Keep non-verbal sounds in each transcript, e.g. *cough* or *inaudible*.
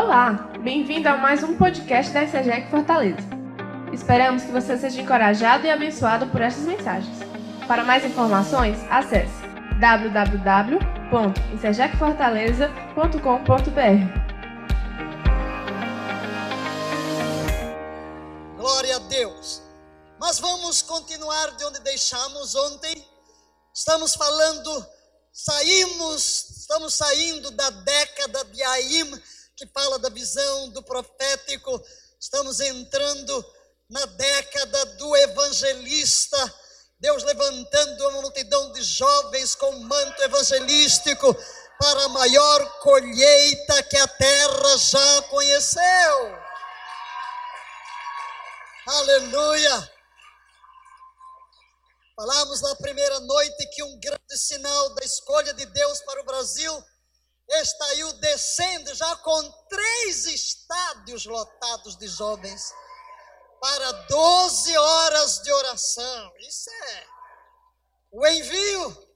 Olá, bem-vindo a mais um podcast da ECGEC Fortaleza. Esperamos que você seja encorajado e abençoado por estas mensagens. Para mais informações, acesse www.ecegecfortaleza.com.br Glória a Deus. Mas vamos continuar de onde deixamos ontem. Estamos falando, saímos, estamos saindo da década de Aim, que fala da visão do profético. Estamos entrando na década do evangelista. Deus levantando uma multidão de jovens com manto evangelístico para a maior colheita que a terra já conheceu. Aleluia! Falamos na primeira noite que um grande sinal da escolha de Deus para o Brasil está aí descendo já com três estádios lotados de jovens para 12 horas de oração. Isso é o envio.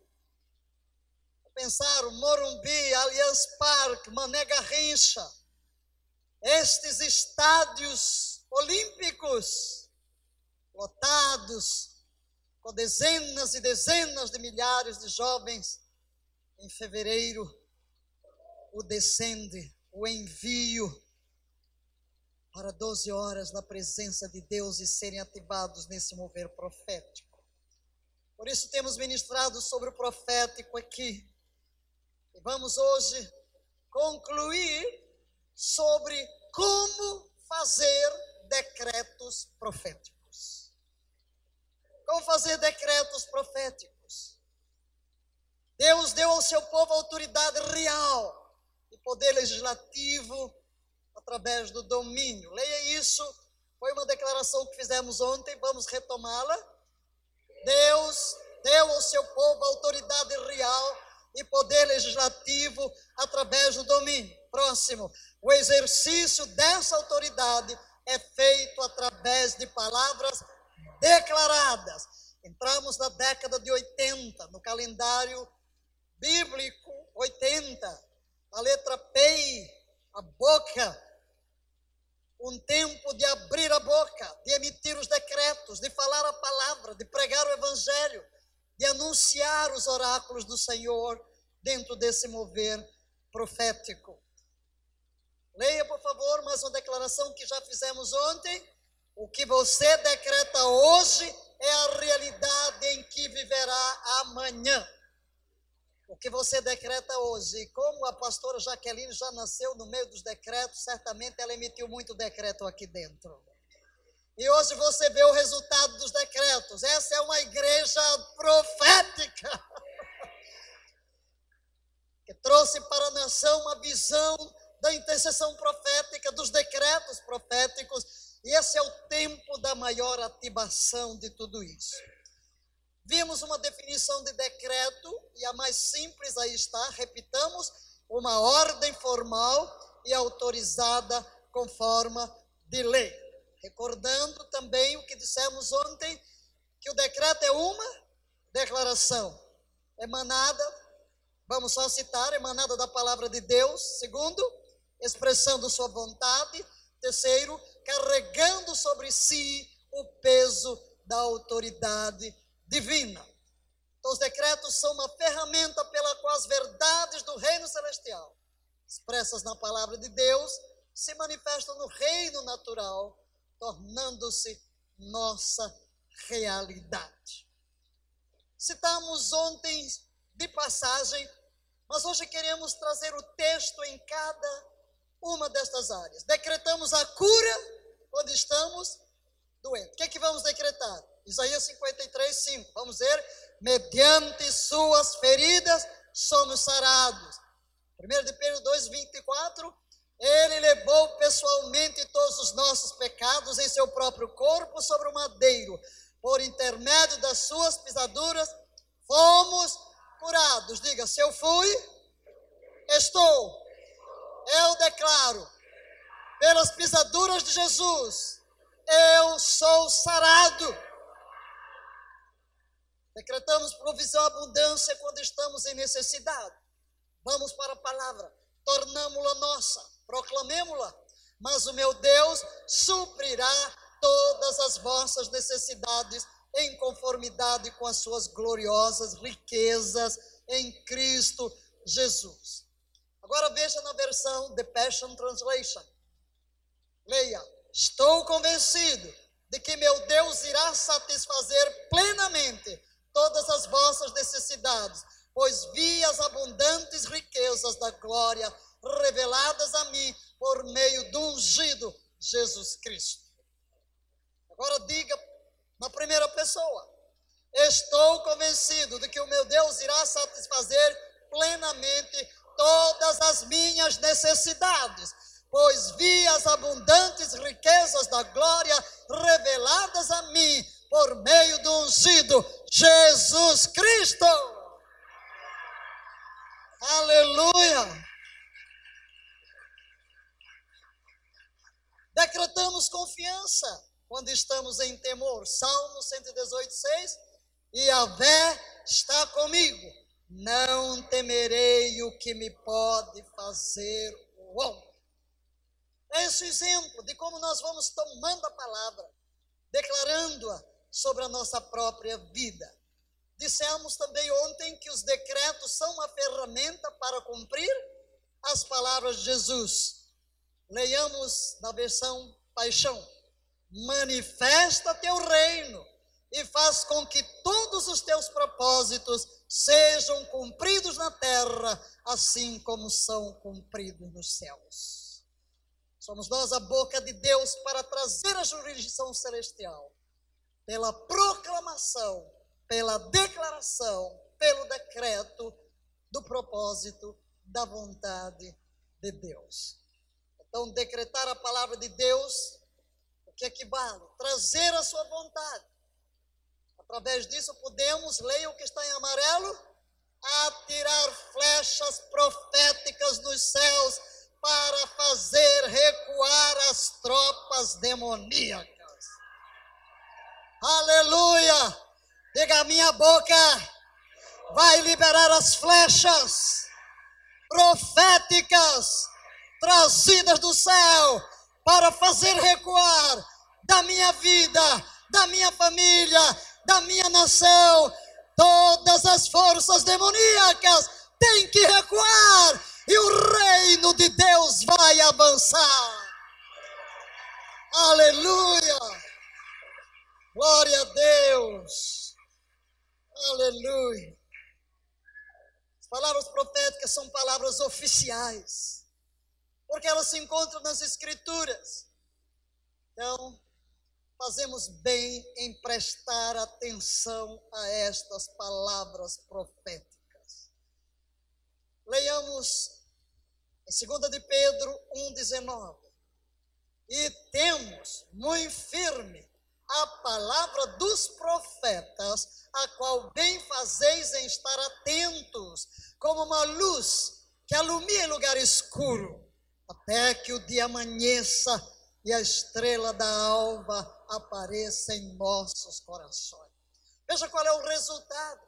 Pensaram Morumbi, Allianz Parque, Mané Garrincha, estes estádios olímpicos lotados com dezenas e dezenas de milhares de jovens, em fevereiro, o descende, o envio para 12 horas na presença de Deus e serem ativados nesse mover profético. Por isso temos ministrado sobre o profético aqui. E vamos hoje concluir sobre como fazer decretos proféticos. Como fazer decretos proféticos? Deus deu ao seu povo autoridade real poder legislativo através do domínio. Leia isso. Foi uma declaração que fizemos ontem, vamos retomá-la. Deus deu ao seu povo autoridade real e poder legislativo através do domínio. Próximo. O exercício dessa autoridade é feito através de palavras declaradas. Entramos na década de 80, no calendário bíblico 80, a letra P, a boca, um tempo de abrir a boca, de emitir os decretos, de falar a palavra, de pregar o evangelho, de anunciar os oráculos do Senhor dentro desse mover profético. Leia, por favor, mais uma declaração que já fizemos ontem. O que você decreta hoje é a realidade em que viverá amanhã. O que você decreta hoje, como a pastora Jaqueline já nasceu no meio dos decretos, certamente ela emitiu muito decreto aqui dentro. E hoje você vê o resultado dos decretos. Essa é uma igreja profética *laughs* que trouxe para a nação uma visão da intercessão profética, dos decretos proféticos e esse é o tempo da maior ativação de tudo isso. Vimos uma definição de decreto, e a mais simples aí está, repitamos, uma ordem formal e autorizada com forma de lei. Recordando também o que dissemos ontem, que o decreto é uma declaração emanada, vamos só citar, emanada da palavra de Deus. Segundo, expressando sua vontade. Terceiro, carregando sobre si o peso da autoridade divina. Então, os decretos são uma ferramenta pela qual as verdades do reino celestial, expressas na palavra de Deus, se manifestam no reino natural, tornando-se nossa realidade. Citamos ontem de passagem, mas hoje queremos trazer o texto em cada uma destas áreas. Decretamos a cura onde estamos doentes. O que é que vamos decretar? Isaías 53, 5. Vamos ver. Mediante suas feridas somos sarados. 1 de Pedro 2, 24. Ele levou pessoalmente todos os nossos pecados em seu próprio corpo sobre o madeiro. Por intermédio das suas pisaduras, fomos curados. Diga, se eu fui, estou eu declaro, pelas pisaduras de Jesus, eu sou sarado. Decretamos provisão abundância quando estamos em necessidade. Vamos para a palavra. tornamo-la nossa, proclamemo-la, mas o meu Deus suprirá todas as vossas necessidades em conformidade com as suas gloriosas riquezas em Cristo Jesus. Agora veja na versão The Passion Translation. Leia: Estou convencido de que meu Deus irá satisfazer plenamente todas as vossas necessidades, pois vi as abundantes riquezas da glória reveladas a mim por meio do ungido Jesus Cristo. Agora diga na primeira pessoa: Estou convencido de que o meu Deus irá satisfazer plenamente todas as minhas necessidades, pois vi as abundantes riquezas da glória reveladas a mim por meio do ungido Jesus Cristo. Aleluia! Decretamos confiança quando estamos em temor. Salmo 118, 6. E a vé está comigo, não temerei o que me pode fazer o homem. É esse o exemplo de como nós vamos tomando a palavra, declarando-a sobre a nossa própria vida. Dissemos também ontem que os decretos são uma ferramenta para cumprir as palavras de Jesus. Leiamos na versão Paixão manifesta teu reino e faz com que todos os teus propósitos sejam cumpridos na terra, assim como são cumpridos nos céus. Somos nós a boca de Deus para trazer a jurisdição celestial, pela proclamação, pela declaração, pelo decreto do propósito da vontade de Deus. Então, decretar a palavra de Deus que equivale trazer a sua vontade. Através disso, podemos, leia o que está em amarelo, atirar flechas proféticas nos céus para fazer recuar as tropas demoníacas. Aleluia! Diga a minha boca, vai liberar as flechas proféticas trazidas do céu para fazer recuar da minha vida, da minha família, da minha nação. Todas as forças demoníacas têm que recuar e o reino de Deus vai avançar. Aleluia! Glória a Deus! Aleluia! As palavras proféticas são palavras oficiais, porque elas se encontram nas Escrituras. Então, fazemos bem em prestar atenção a estas palavras proféticas. Leiamos em 2 de Pedro 1,19. E temos muito firme a palavra dos profetas, a qual bem fazeis em estar atentos, como uma luz que alumia em lugar escuro, até que o dia amanheça e a estrela da alva apareça em nossos corações. Veja qual é o resultado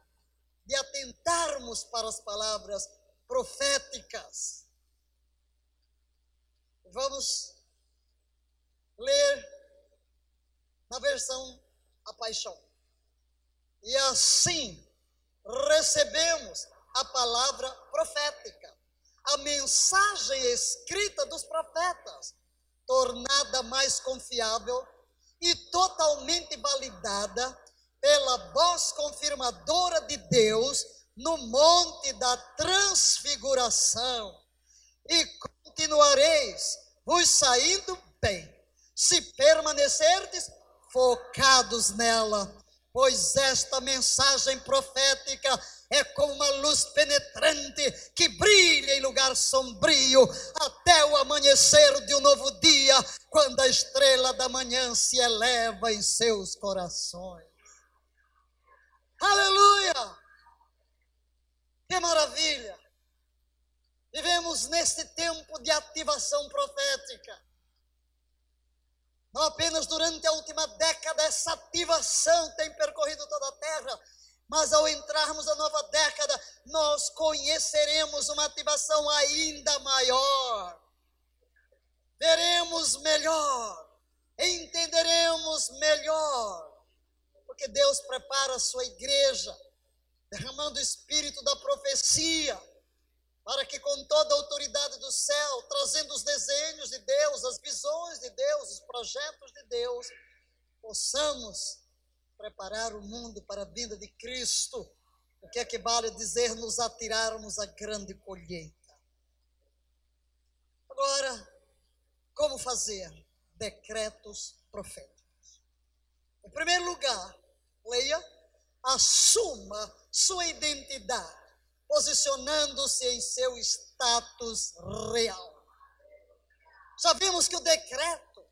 de atentarmos para as palavras proféticas. Vamos ler na versão A Paixão. E assim recebemos a palavra profética, a mensagem escrita dos profetas tornada mais confiável e totalmente validada pela voz confirmadora de Deus no monte da transfiguração. E continuareis vos saindo bem, se permanecerdes focados nela, pois esta mensagem profética é como uma luz penetrante que brilha em lugar sombrio até o amanhecer de um novo dia, quando a estrela da manhã se eleva em seus corações. Aleluia! Que maravilha! Vivemos neste tempo de ativação profética. Não apenas durante a última década, essa ativação tem percorrido toda a terra, Mas ao entrarmos na nova década, nós conheceremos uma ativação ainda maior. Veremos melhor, entenderemos melhor, porque Deus prepara a sua igreja, derramando o espírito da profecia, para que com toda a autoridade do céu, trazendo os desenhos de Deus, as visões de Deus, os projetos de Deus, possamos preparar o mundo para a vinda de Cristo, o que equivale a dizer nos atirarmos a grande colheita. Agora, como fazer? Decretos proféticos. Em primeiro lugar, leia, assuma sua identidade, posicionando-se em seu status real. Sabemos que o decreto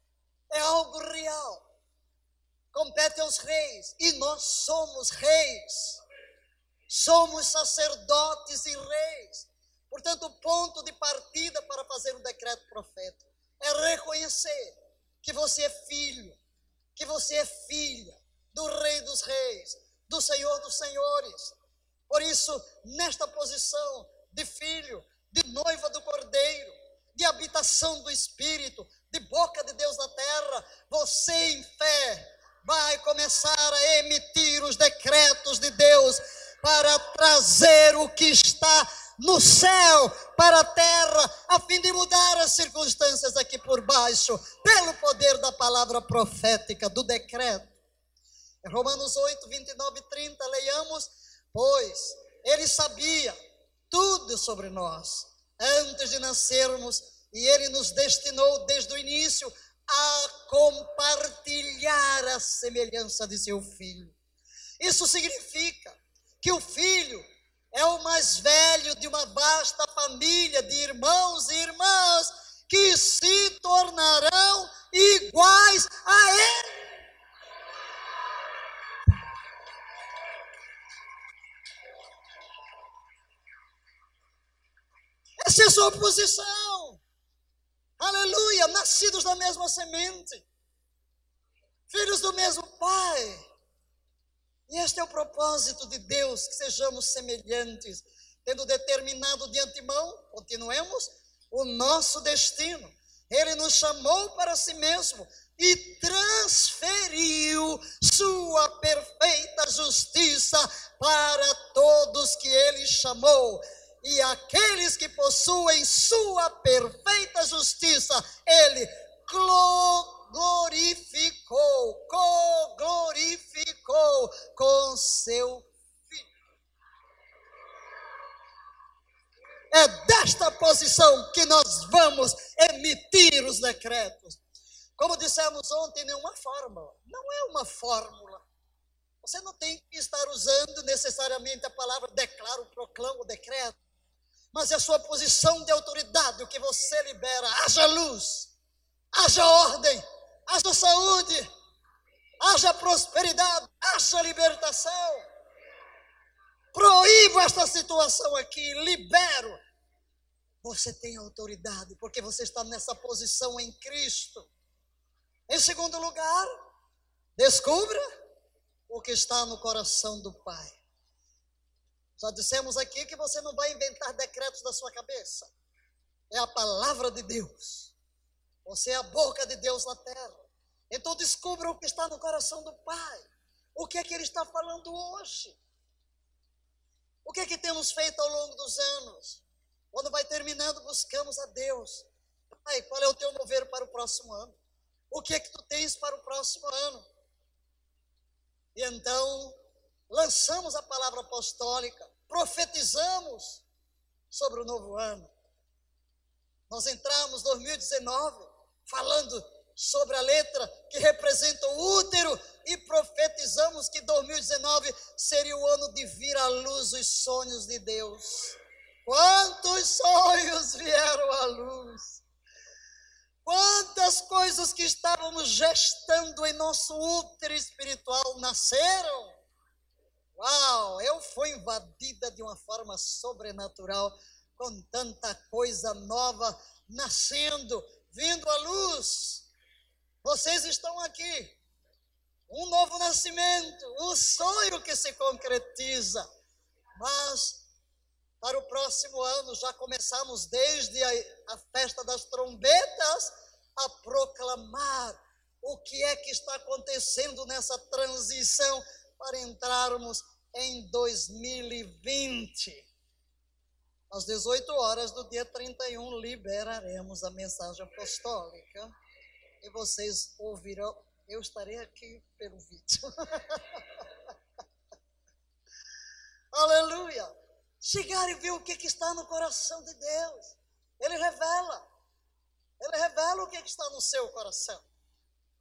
é algo real compete aos reis, e nós somos reis, somos sacerdotes e reis. Portanto, o ponto de partida para fazer um decreto profético é reconhecer que você é filho, que você é filha do Rei dos Reis, do Senhor dos Senhores. Por isso, nesta posição de filho, de noiva do Cordeiro, de habitação do Espírito, de boca de Deus na terra, você em fé vai começar a emitir os decretos de Deus para trazer o que está no céu para a terra, a fim de mudar as circunstâncias aqui por baixo, pelo poder da palavra profética, do decreto. Em Romanos 8, 29 e 30, leiamos: Pois ele sabia tudo sobre nós, antes de nascermos, e ele nos destinou desde o início a compartilhar a semelhança de seu filho. Isso significa que o filho é o mais velho de uma vasta família de irmãos e irmãs que se tornarão iguais a ele. Essa é a sua posição. Aleluia, nascidos da mesma semente, filhos do mesmo Pai. E este é o propósito de Deus, que sejamos semelhantes, tendo determinado de antemão, continuemos, o nosso destino. Ele nos chamou para si mesmo e transferiu sua perfeita justiça para todos que ele chamou e aqueles que possuem sua perfeita justiça, ele glorificou, co-glorificou com seu filho. É desta posição que nós vamos emitir os decretos. Como dissemos ontem, nenhuma fórmula. Não é uma fórmula. Você não tem que estar usando necessariamente a palavra declaro, proclamo, decreto mas é a sua posição de autoridade, o que você libera. Haja luz, haja ordem, haja saúde, haja prosperidade, haja libertação. Proíbo esta situação aqui, libero. Você tem autoridade, porque você está nessa posição em Cristo. Em segundo lugar, descubra o que está no coração do Pai. Já dissemos aqui que você não vai inventar decretos da sua cabeça. É a palavra de Deus. Você é a boca de Deus na terra. Então descubra o que está no coração do Pai. O que é que Ele está falando hoje? O que é que temos feito ao longo dos anos? Quando vai terminando, buscamos a Deus. Pai, qual é o teu mover para o próximo ano? O que é que tu tens para o próximo ano? E então, lançamos a palavra apostólica profetizamos sobre o novo ano. Nós entramos 2019 falando sobre a letra que representa o útero e profetizamos que 2019 seria o ano de vir à luz os sonhos de Deus. Quantos sonhos vieram à luz? Quantas coisas que estávamos gestando em nosso útero espiritual nasceram? Uau, eu fui invadida de uma forma sobrenatural, com tanta coisa nova nascendo, vindo à luz. Vocês estão aqui. um novo nascimento, um sonho que se concretiza. Mas para o próximo ano já começamos desde a, a festa das trombetas a proclamar o que é que está acontecendo nessa transição para entrarmos em 2020. Às 18 horas do dia 31, liberaremos a mensagem apostólica. E vocês ouvirão. Eu estarei aqui pelo vídeo. *laughs* Aleluia! Chegar e ver o que, está no coração de Deus. Ele revela. Ele revela o que está no seu coração.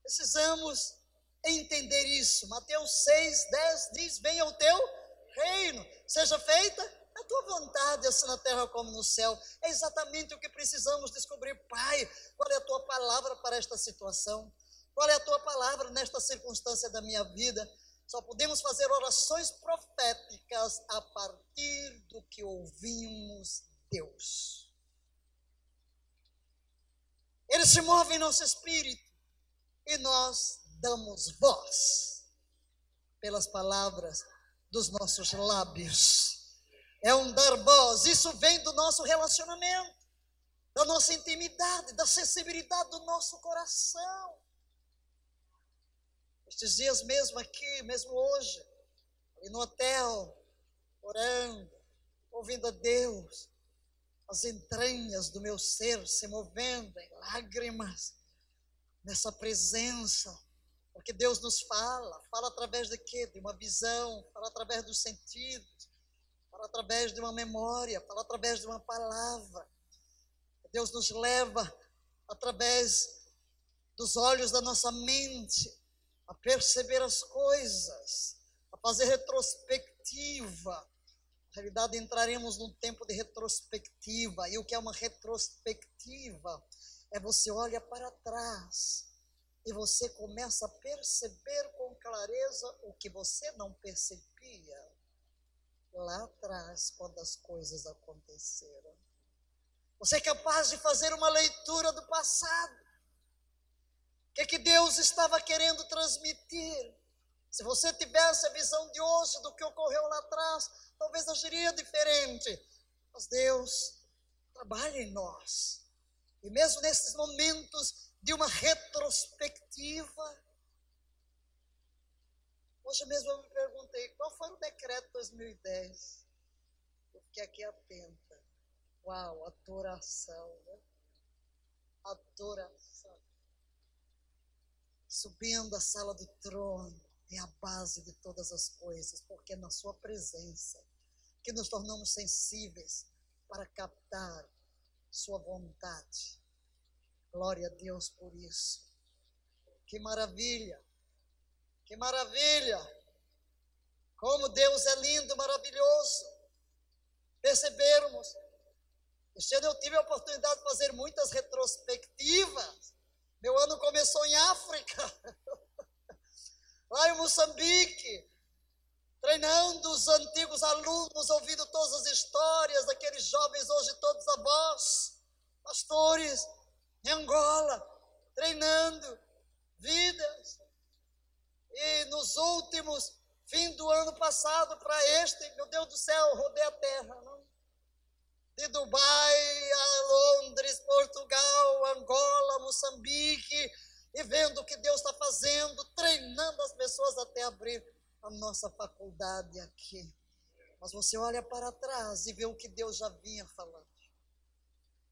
Precisamos entender isso. Mateus 6, 10 diz: Venha o teu reino, seja feita a tua vontade, assim na terra como no céu. É exatamente o que precisamos descobrir, Pai. Qual é a tua palavra para esta situação? Qual é a tua palavra nesta circunstância da minha vida? Só podemos fazer orações proféticas a partir do que ouvimos Deus. Ele se move em nosso espírito e nós damos voz pelas palavras dos nossos lábios é um dar voz. Isso vem do nosso relacionamento, da nossa intimidade, da sensibilidade do nosso coração. Estes dias mesmo aqui, mesmo hoje, ali no hotel, orando, ouvindo a Deus, as entranhas do meu ser se movendo em lágrimas nessa presença, porque Deus nos fala, fala através de quê? De uma visão, fala através dos sentidos, fala através de uma memória, fala através de uma palavra. Deus nos leva através dos olhos da nossa mente a perceber as coisas, a fazer retrospectiva. Na realidade, entraremos num tempo de retrospectiva. E o que é uma retrospectiva? É você olha para trás e você começa a perceber com clareza o que você não percebia lá atrás, quando as coisas aconteceram. Você é capaz de fazer uma leitura do passado. O que, é que Deus estava querendo transmitir? Se você tivesse a visão de hoje do que ocorreu lá atrás, talvez agiria diferente. Mas Deus trabalha em nós. E mesmo nesses momentos de uma retrospectiva, Hoje mesmo eu me perguntei qual foi o decreto 2010. Eu fiquei aqui atenta. Uau, adoração, né? Adoração. Subindo a sala do trono é a base de todas as coisas, porque é na sua presença que nos tornamos sensíveis para captar sua vontade. Glória a Deus por isso. Que maravilha! Que maravilha! Como Deus é lindo, maravilhoso. Percebermos. Este ano eu tive a oportunidade de fazer muitas retrospectivas. Meu ano começou em África, *laughs* lá em Moçambique, treinando os antigos alunos, ouvindo todas as histórias daqueles jovens, hoje todos avós, pastores, em Angola, treinando vidas. E nos últimos, fim do ano passado para este, meu Deus do céu, rodei a terra. Não? De Dubai a Londres, Portugal, Angola, Moçambique, e vendo o que Deus está fazendo, treinando as pessoas até abrir a nossa faculdade aqui. Mas você olha para trás e vê o que Deus já vinha falando.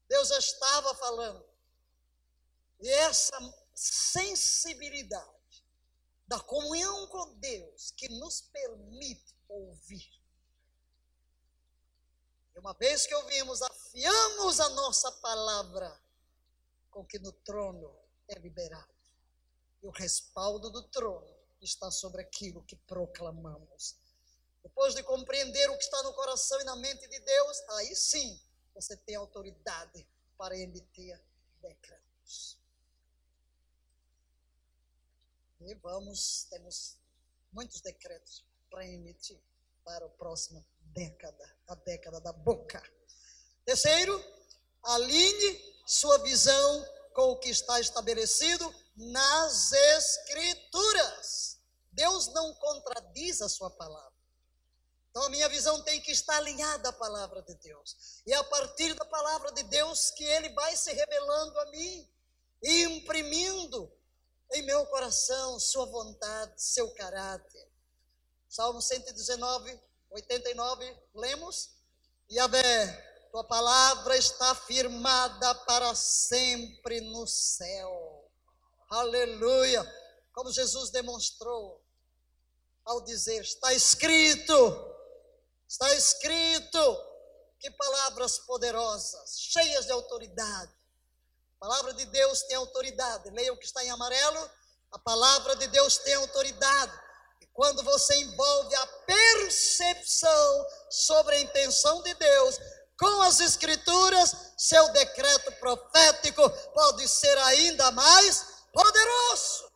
Deus já estava falando. E essa sensibilidade da comunhão com Deus que nos permite ouvir. E uma vez que ouvimos, afiamos a nossa palavra com que no trono é liberado. E o respaldo do trono está sobre aquilo que proclamamos. Depois de compreender o que está no coração e na mente de Deus, aí sim você tem autoridade para emitir decretos. E vamos, temos muitos decretos para emitir para a próxima década, a década da boca. Terceiro, alinhe sua visão com o que está estabelecido nas Escrituras. Deus não contradiz a sua palavra. Então a minha visão tem que estar alinhada à palavra de Deus. E é a partir da palavra de Deus que ele vai se revelando a mim e imprimindo em meu coração sua vontade, seu caráter. Salmo 119, 89, lemos. Yahvé, tua palavra está firmada para sempre no céu. Aleluia. Como Jesus demonstrou ao dizer: está escrito, Está escrito. Que palavras poderosas, cheias de autoridade. A palavra de Deus tem autoridade. Leia o que está em amarelo. A palavra de Deus tem autoridade. E quando você envolve a percepção sobre a intenção de Deus com as Escrituras, seu decreto profético pode ser ainda mais poderoso.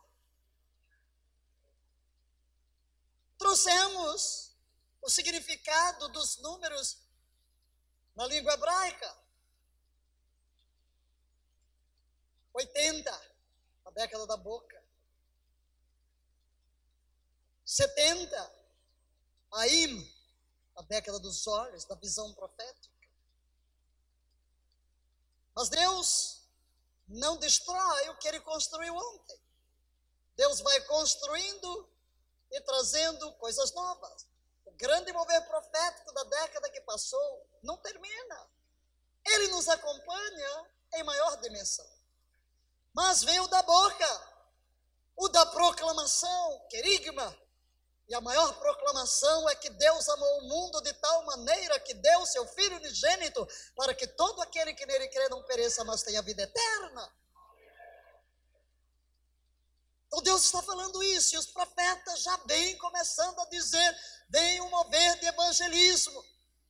Trouxemos o significado dos números na língua hebraica. 80, a década da boca. 70, Aim, a década dos olhos, da visão profética. Mas Deus não destrói o que ele construiu ontem. Deus vai construindo e trazendo coisas novas grande mover profético da década que passou não termina. Ele nos acompanha em maior dimensão. Mas vem o da boca, o da proclamação, querigma. E a maior proclamação é que Deus amou o mundo de tal maneira que deu seu Filho unigênito para que todo aquele que nele crê não pereça, mas tenha vida eterna. Então Deus está falando isso, e os profetas já vêm começando a dizer: vem um mover de evangelismo,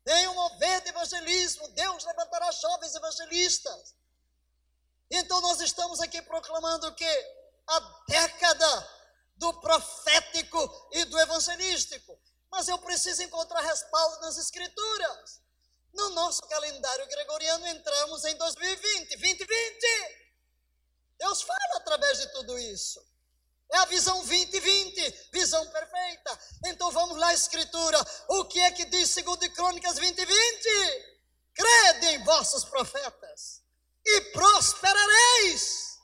vem um mover de evangelismo, Deus levantará jovens evangelistas. Então nós estamos aqui proclamando que a década do profético e do evangelístico. Mas eu preciso encontrar respaldo nas escrituras. No nosso calendário gregoriano entramos em 2020, 2020. Deus fala através de tudo isso. É a visão 2020, visão perfeita. Então vamos lá, Escritura. O que é que diz segundo Crônicas 20, 20? Crede em vossos profetas e prosperareis.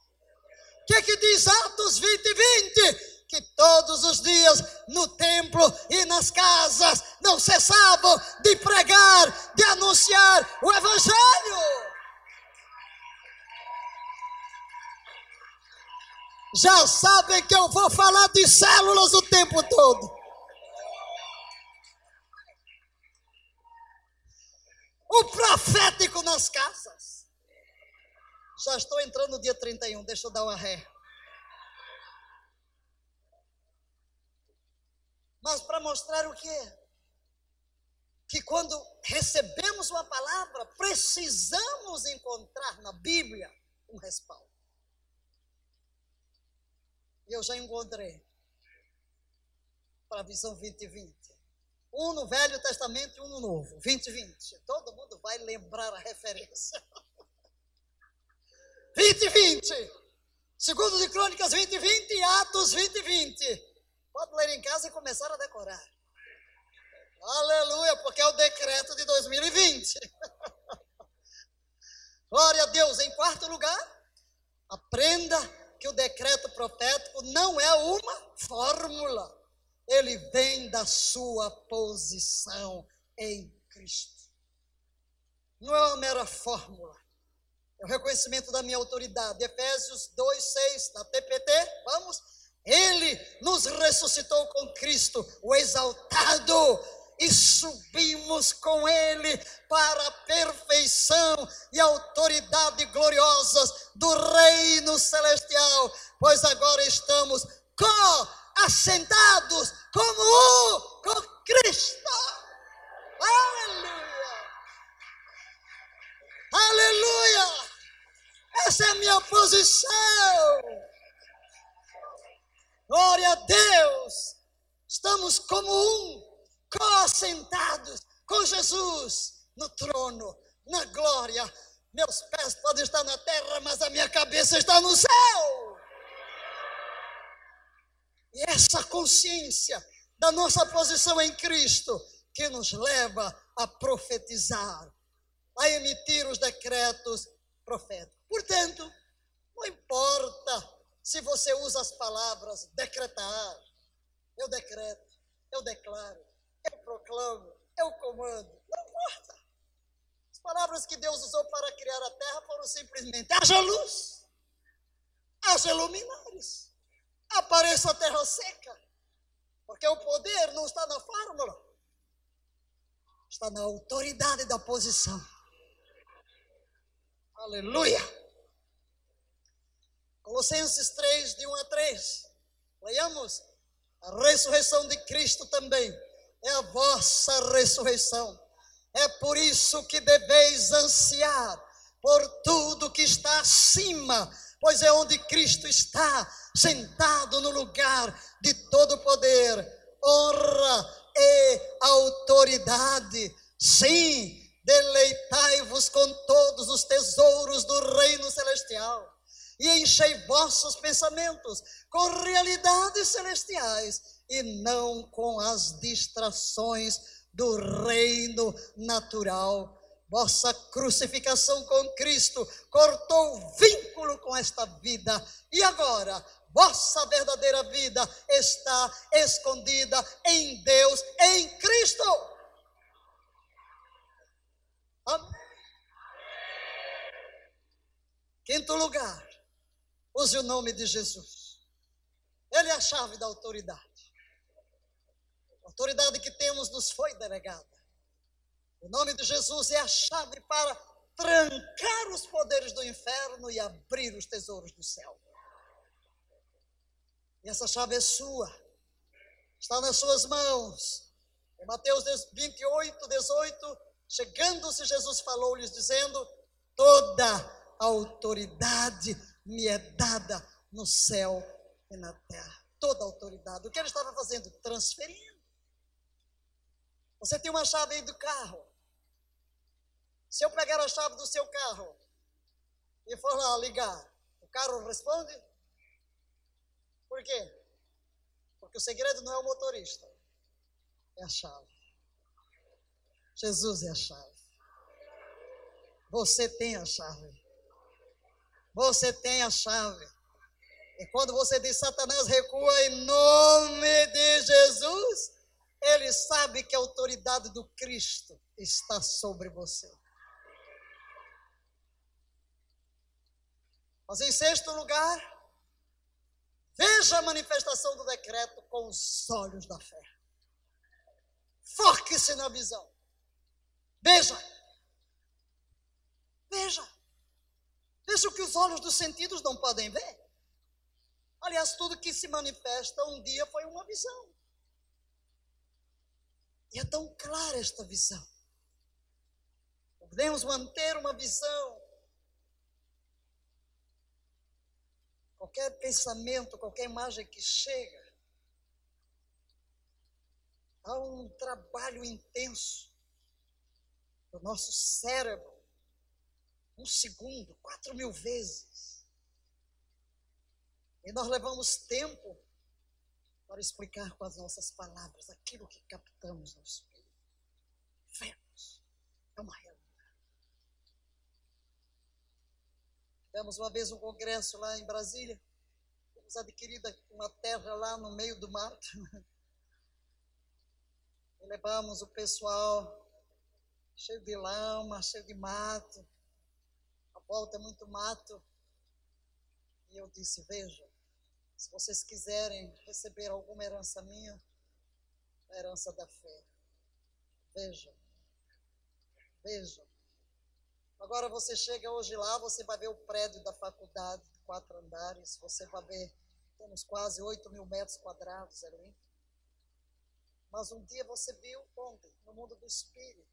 O que que diz Atos 20, 20? Que todos os dias no templo e nas casas não cessavam de pregar, de anunciar o Evangelho. já sabem que eu vou falar de células o tempo todo. O profético nas casas. Já estou entrando no dia 31, deixa eu dar uma ré. Mas para mostrar o quê? Que quando recebemos uma palavra, precisamos encontrar na Bíblia um respaldo. E eu já encontrei para a visão 2020. Um no Velho Testamento e um no Novo, 2020. Todo mundo vai lembrar a referência. *laughs* 2020. Segundo de Crônicas 2020 e Atos 2020. Pode ler em casa e começar a decorar. Aleluia, porque é o decreto de 2020. *laughs* Glória a Deus. Em quarto lugar, aprenda que o decreto profético não é uma fórmula, ele vem da sua posição em Cristo. Não é uma mera fórmula, é o reconhecimento da minha autoridade. Efésios 2, 6, da TPT, vamos? Ele nos ressuscitou com Cristo, o exaltado e subimos com Ele para a perfeição e autoridade gloriosas do reino celestial, pois agora estamos co-assentados como um com Cristo. Aleluia! Aleluia! Essa é a minha posição. Glória a Deus! Estamos como um co-assentados com Jesus no trono, na glória. Meus pés podem estar na terra, mas a minha cabeça está no céu. E essa consciência da nossa posição em Cristo que nos leva a profetizar, a emitir os decretos proféticos. Portanto, não importa se você usa as palavras decretar, eu decreto, eu declaro, eu proclamo, eu comando, não importa. As palavras que Deus usou para criar a terra foram simplesmente haja luz, haja luminares, apareça a terra seca, porque o poder não está na fórmula, está na autoridade da posição. Aleluia! Colossenses 3, de 1 a 3. Leiamos. A ressurreição de Cristo também é a vossa ressurreição. É por isso que deveis ansiar por tudo que está acima, pois é onde Cristo está, sentado no lugar de todo poder, honra e autoridade. Sim, deleitai-vos com todos os tesouros do reino celestial e enchei vossos pensamentos com realidades celestiais e não com as distrações do reino natural. Vossa crucificação com Cristo cortou o vínculo com esta vida e agora vossa verdadeira vida está escondida em Deus, em Cristo. Amém. Quinto lugar, use o nome de Jesus. Ele é a chave da autoridade. A autoridade que temos nos foi delegada. O nome de Jesus é a chave para trancar os poderes do inferno e abrir os tesouros do céu. E essa chave é sua, está nas suas mãos. Em Mateus 28, 18, chegando-se, Jesus falou-lhes, dizendo: Toda a autoridade me é dada no céu e na terra. Toda a autoridade. O que ele estava fazendo? Transferindo. Você tem uma chave aí do carro. Se eu pegar a chave do seu carro e for lá ligar, o carro responde? Por quê? Porque o segredo não é o motorista, é a chave. Jesus é a chave. Você tem a chave. Você tem a chave. E quando você diz Satanás recua em nome de Jesus, ele sabe que a autoridade do Cristo está sobre você. Mas em sexto lugar, Veja a manifestação do decreto com os olhos da fé. Foque-se na visão. Veja. Veja. Veja o que os olhos dos sentidos não podem ver. Aliás, tudo que se manifesta um dia foi uma visão. E é tão clara esta visão. Podemos manter uma visão qualquer pensamento, qualquer imagem que chega, há um trabalho intenso do nosso cérebro, um segundo, quatro mil vezes. E nós levamos tempo para explicar com as nossas palavras aquilo que captamos no Espírito. Vemos. É uma realidade. Tivemos uma vez um congresso lá em Brasília. Temos adquirido uma terra lá no meio do mato. *laughs* E levamos o pessoal cheio de lama, cheio de mato. Volta é muito mato. E eu disse: Veja, se vocês quiserem receber alguma herança minha, a herança da fé. Veja, veja. Agora você chega hoje lá, você vai ver o prédio da faculdade, de quatro andares, você vai ver, temos quase 8 mil metros quadrados ali. Mas um dia você viu onde? No mundo do espírito.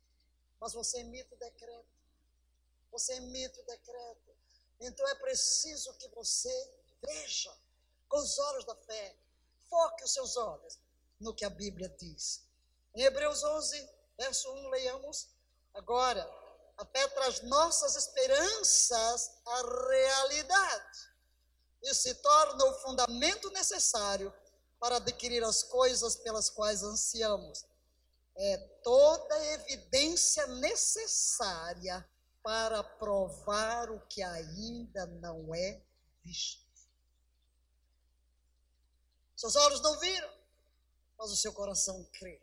Mas você emite o decreto. Você emite o decreto. Então é preciso que você veja com os olhos da fé. Foque os seus olhos no que a Bíblia diz. Em Hebreus 11, verso 1, leiamos agora até traz nossas esperanças à realidade e se torna o fundamento necessário para adquirir as coisas pelas quais ansiamos. É toda a evidência necessária para provar o que ainda não é visto. Seus olhos não viram, mas o seu coração crê.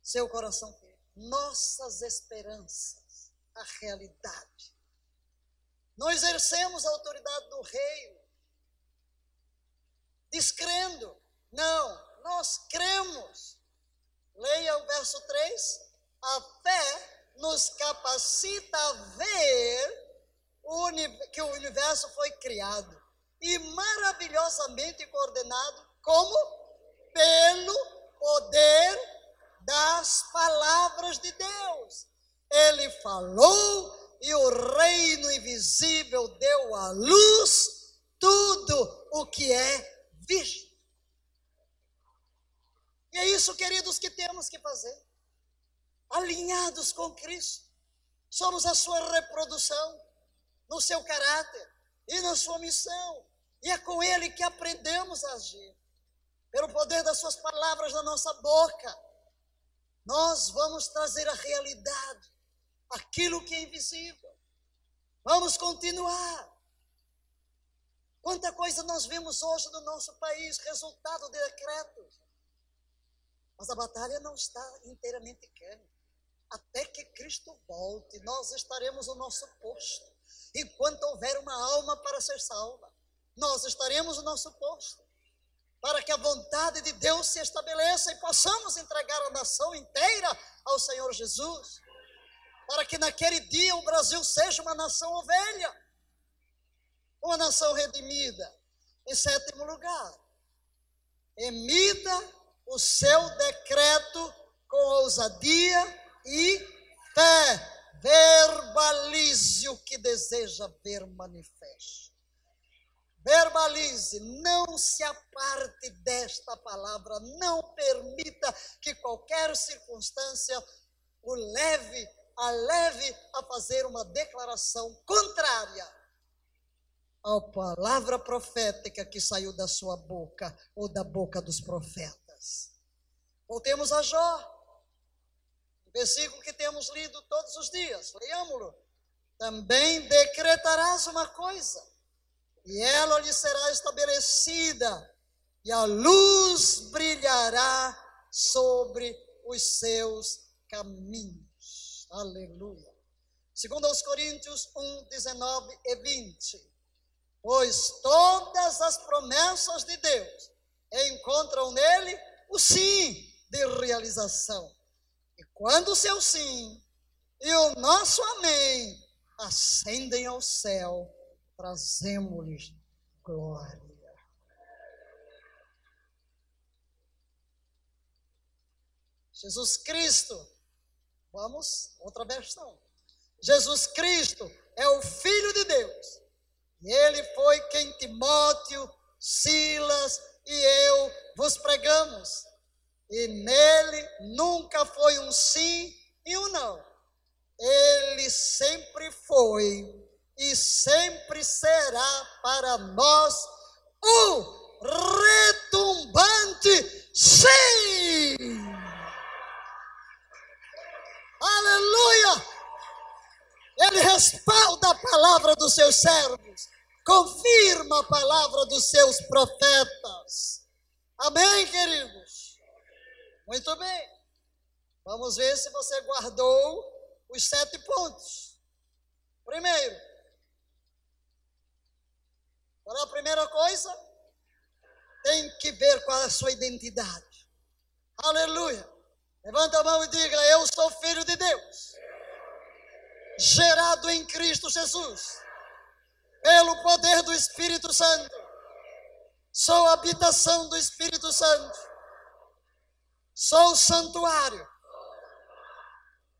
Seu coração crê. Nossas esperanças, a realidade. Não exercemos a autoridade do reino, descrendo. Não, nós cremos. Leia o verso 3. A fé nos capacita a ver que o universo foi criado e maravilhosamente coordenado como pelo poder das palavras de Deus. Ele falou e o reino invisível deu à luz tudo o que é visto. E é isso, queridos, que temos que fazer. Alinhados com Cristo. Somos a sua reprodução, no seu caráter e na sua missão. E é com Ele que aprendemos a agir. Pelo poder das Suas palavras na nossa boca, nós vamos trazer a realidade, aquilo que é invisível. Vamos continuar. Quanta coisa nós vemos hoje no nosso país, resultado de decretos. Mas a batalha não está inteiramente ganha. Até que Cristo volte, nós estaremos no nosso posto. Enquanto houver uma alma para ser salva, nós estaremos no nosso posto. Para que a vontade de Deus se estabeleça e possamos entregar a nação inteira ao Senhor Jesus. Para que naquele dia o Brasil seja uma nação ovelha, uma nação redimida. Em sétimo lugar, emita o seu decreto com ousadia e. Verbalize o que deseja ver manifesto. Verbalize, não se aparte desta palavra, não permita que qualquer circunstância o leve, a leve a fazer uma declaração contrária à palavra profética que saiu da sua boca ou da boca dos profetas. Voltemos a Jó, versículo que temos lido todos os dias, leamos-lo. Também decretarás uma coisa, e ela lhe será estabelecida, e a luz brilhará sobre os seus caminhos. Aleluia. Segundo aos Coríntios 1, 19 e 20. Pois todas as promessas de Deus encontram nele o sim de realização. Quando o seu sim e o nosso amém ascendem ao céu, trazemos-lhes glória. Jesus Cristo, vamos, outra versão. Jesus Cristo é o Filho de Deus. E ele foi quem Timóteo, Silas e eu vos pregamos. E nele nunca foi um sim e um não. Ele sempre foi e sempre será para nós o retumbante sim. Aleluia! Ele respalda a palavra dos seus servos, confirma a palavra dos seus profetas. Amém, queridos? Muito bem. Vamos ver se você guardou os sete pontos. Primeiro, qual é a primeira coisa? Tem que ver qual é a sua identidade. Aleluia. Levanta a mão e diga: Eu sou filho de Deus, gerado em Cristo Jesus, pelo poder do Espírito Santo. Sou habitação do Espírito Santo Sou o santuário.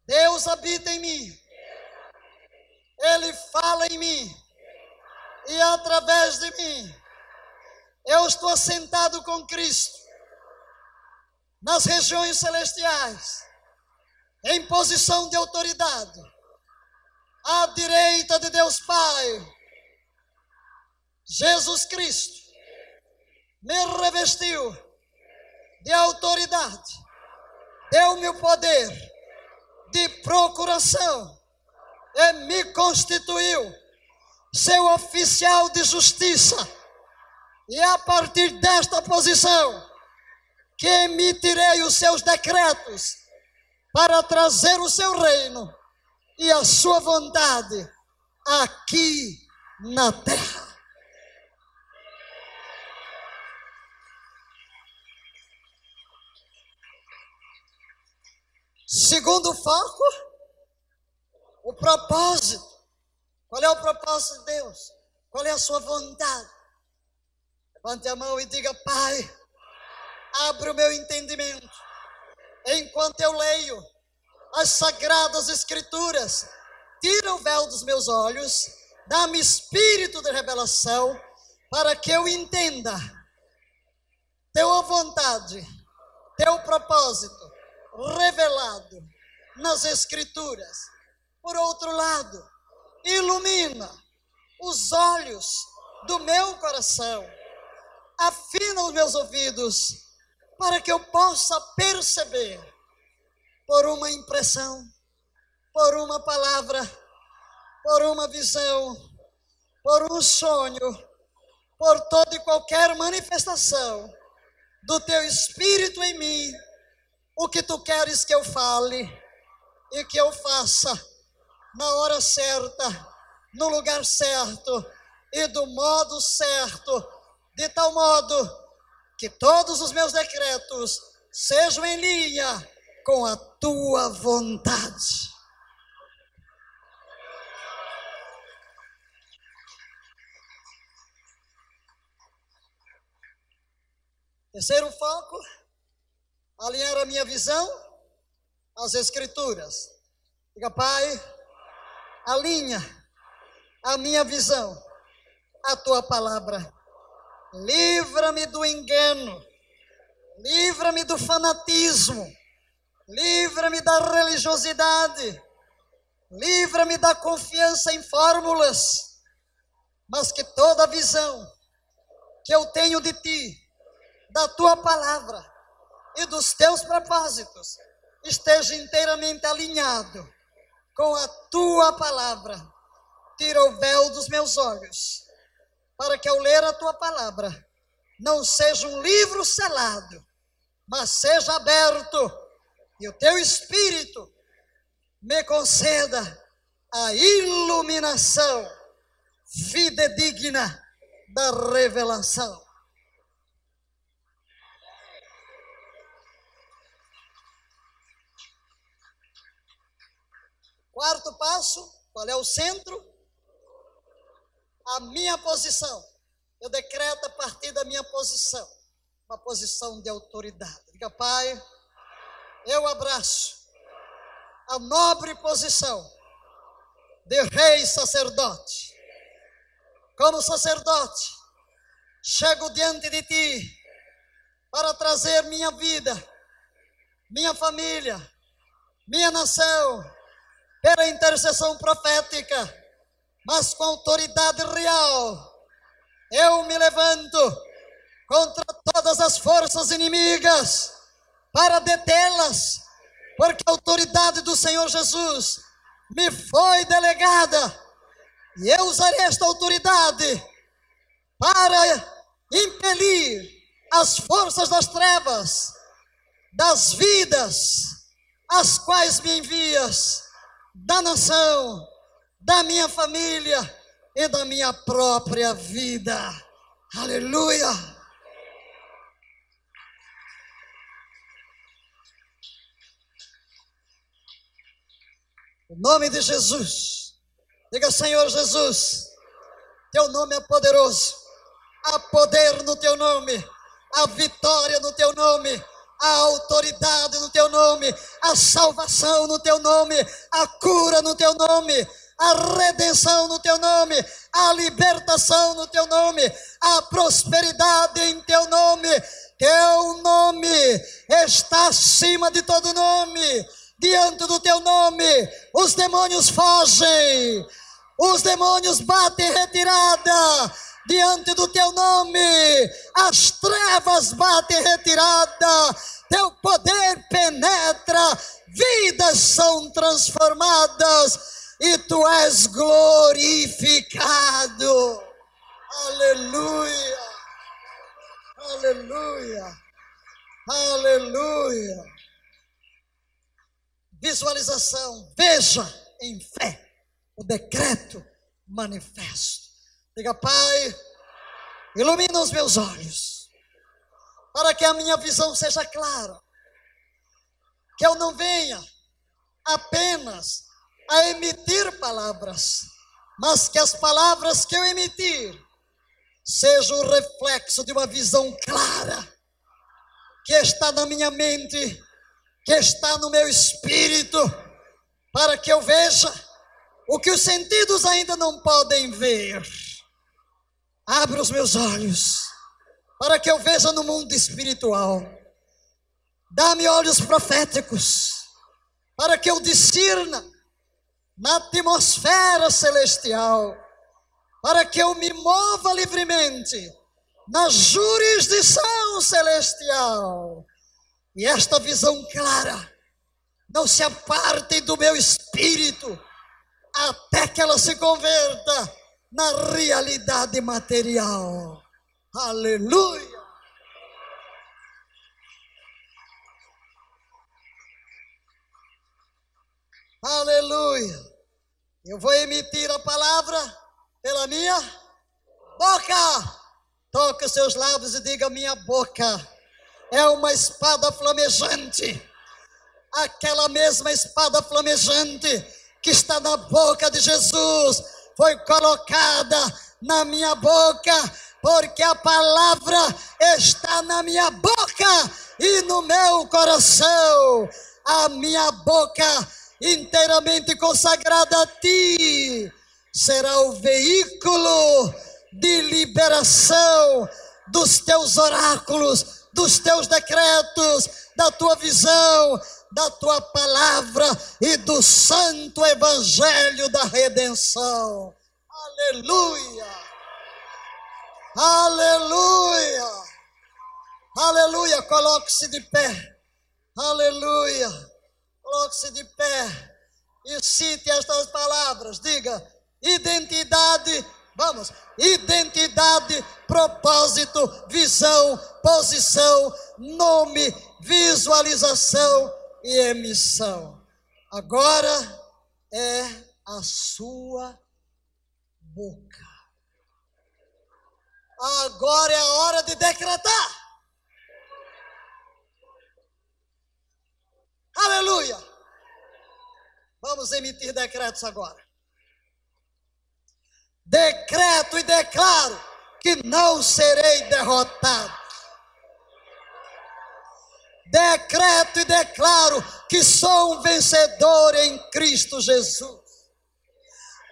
Deus habita em mim. Ele fala em mim. E através de mim, eu estou assentado com Cristo nas regiões celestiais, em posição de autoridade, à direita de Deus Pai. Jesus Cristo me revestiu de autoridade, deu-me o poder de procuração e me constituiu seu oficial de justiça. E a partir desta posição, que emitirei os seus decretos para trazer o seu reino e a sua vontade aqui na terra. Segundo foco, o propósito. Qual é o propósito de Deus? Qual é a sua vontade? Levante a mão e diga: Pai, abre o meu entendimento. Enquanto eu leio as sagradas Escrituras, tira o véu dos meus olhos, dá-me espírito de revelação, para que eu entenda teu vontade, teu propósito revelado nas Escrituras. Por outro lado, ilumina os olhos do meu coração, afina os meus ouvidos, para que eu possa perceber, por uma impressão, por uma palavra, por uma visão, por um sonho, por toda e qualquer manifestação do teu Espírito em mim o que tu queres que eu fale e que eu faça na hora certa, no lugar certo e do modo certo, de tal modo que todos os meus decretos sejam em linha com a tua vontade. Terceiro foco alinhar a minha visão às Escrituras. Diga, Pai, alinha a minha visão à tua palavra. Livra-me do engano, livra-me do fanatismo, livra-me da religiosidade, livra-me da confiança em fórmulas, mas que toda a visão que eu tenho de ti, da tua palavra, e dos teus propósitos esteja inteiramente alinhado com a tua palavra. Tira o véu dos meus olhos, para que ao ler a tua palavra não seja um livro selado, mas seja aberto e o teu espírito me conceda a iluminação fidedigna da revelação. Quarto passo, qual é o centro? A minha posição. Eu decreto a partir da minha posição, uma posição de autoridade. Diga, Pai, eu abraço a nobre posição de rei sacerdote. Como sacerdote, chego diante de ti para trazer minha vida, minha família, minha nação, pela intercessão profética, mas com autoridade real. Eu me levanto contra todas as forças inimigas para detê-las, porque a autoridade do Senhor Jesus me foi delegada e eu usarei esta autoridade para impelir as forças das trevas, das vidas, as quais me envias da nação, da minha família e da minha própria vida. Aleluia! Em nome de Jesus, diga Senhor Jesus, teu nome é poderoso, há poder no teu nome, há vitória no teu nome a autoridade no teu nome, a salvação no teu nome, a cura no teu nome, a redenção no teu nome, a libertação no teu nome, a prosperidade em teu nome. Teu nome está acima de todo nome. Diante do teu nome, os demônios fogem, os demônios batem retirada, diante do teu nome. As trevas batem retirada, teu poder penetra, vidas são transformadas e tu és glorificado. Aleluia, aleluia, aleluia. Visualização, veja em fé o decreto manifesto. Diga, Pai, ilumina os meus olhos, para que a minha visão seja clara, que eu não venha apenas a emitir palavras, mas que as palavras que eu emitir sejam o reflexo de uma visão clara, que está na minha mente, que está no meu espírito, para que eu veja o que os sentidos ainda não podem ver. Abra os meus olhos para que eu veja no mundo espiritual. Dá-me olhos proféticos para que eu discirna na atmosfera celestial, para que eu me mova livremente na jurisdição celestial. E esta visão clara não se aparte do meu espírito até que ela se converta na realidade material. Aleluia! Aleluia! Eu vou emitir a palavra pela minha boca. Toque seus lábios e diga: Minha boca é uma espada flamejante. Aquela mesma espada flamejante que está na boca de Jesus foi colocada na minha boca, porque a palavra está na minha boca e no meu coração. A minha boca inteiramente consagrada a ti será o veículo de liberação dos teus oráculos, dos teus decretos, da tua visão, da tua palavra e do santo evangelho da redenção. Aleluia! Aleluia! Aleluia! Coloque-se de pé. Aleluia! Coloque-se de pé e cite estas palavras. Diga: identidade, vamos, identidade, propósito, visão, posição, nome, visualização e emissão. Agora é a sua boca. Agora é a hora de decretar. Aleluia! Vamos emitir decretos agora. Decreto e declaro que não serei derrotado decreto e declaro que sou um vencedor em Cristo Jesus.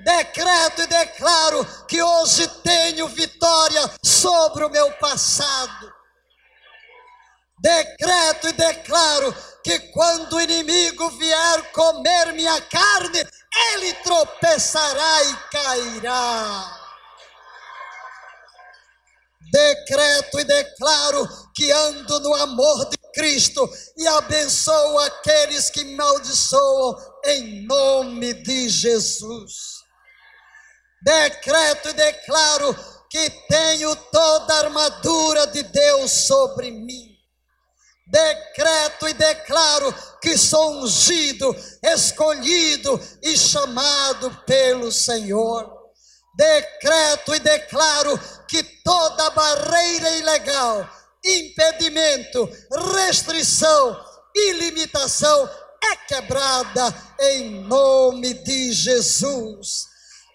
Decreto e declaro que hoje tenho vitória sobre o meu passado. Decreto e declaro que quando o inimigo vier comer minha carne, ele tropeçará e cairá decreto e declaro que ando no amor de Cristo e abençoo aqueles que maldiçoam em nome de Jesus. Decreto e declaro que tenho toda a armadura de Deus sobre mim. Decreto e declaro que sou ungido, escolhido e chamado pelo Senhor decreto e declaro que toda barreira ilegal, impedimento, restrição e limitação é quebrada em nome de Jesus.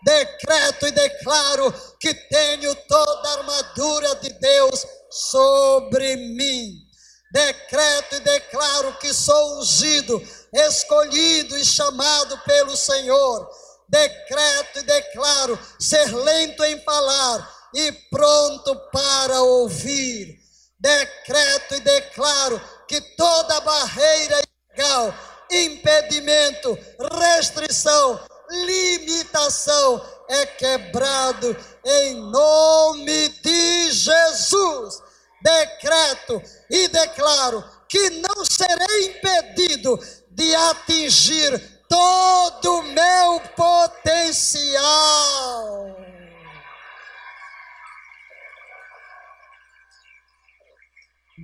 Decreto e declaro que tenho toda a armadura de Deus sobre mim. Decreto e declaro que sou ungido, escolhido e chamado pelo Senhor decreto e declaro ser lento em falar e pronto para ouvir. Decreto e declaro que toda barreira ilegal, impedimento, restrição, limitação é quebrado em nome de Jesus. Decreto e declaro que não serei impedido de atingir todo o meu potencial.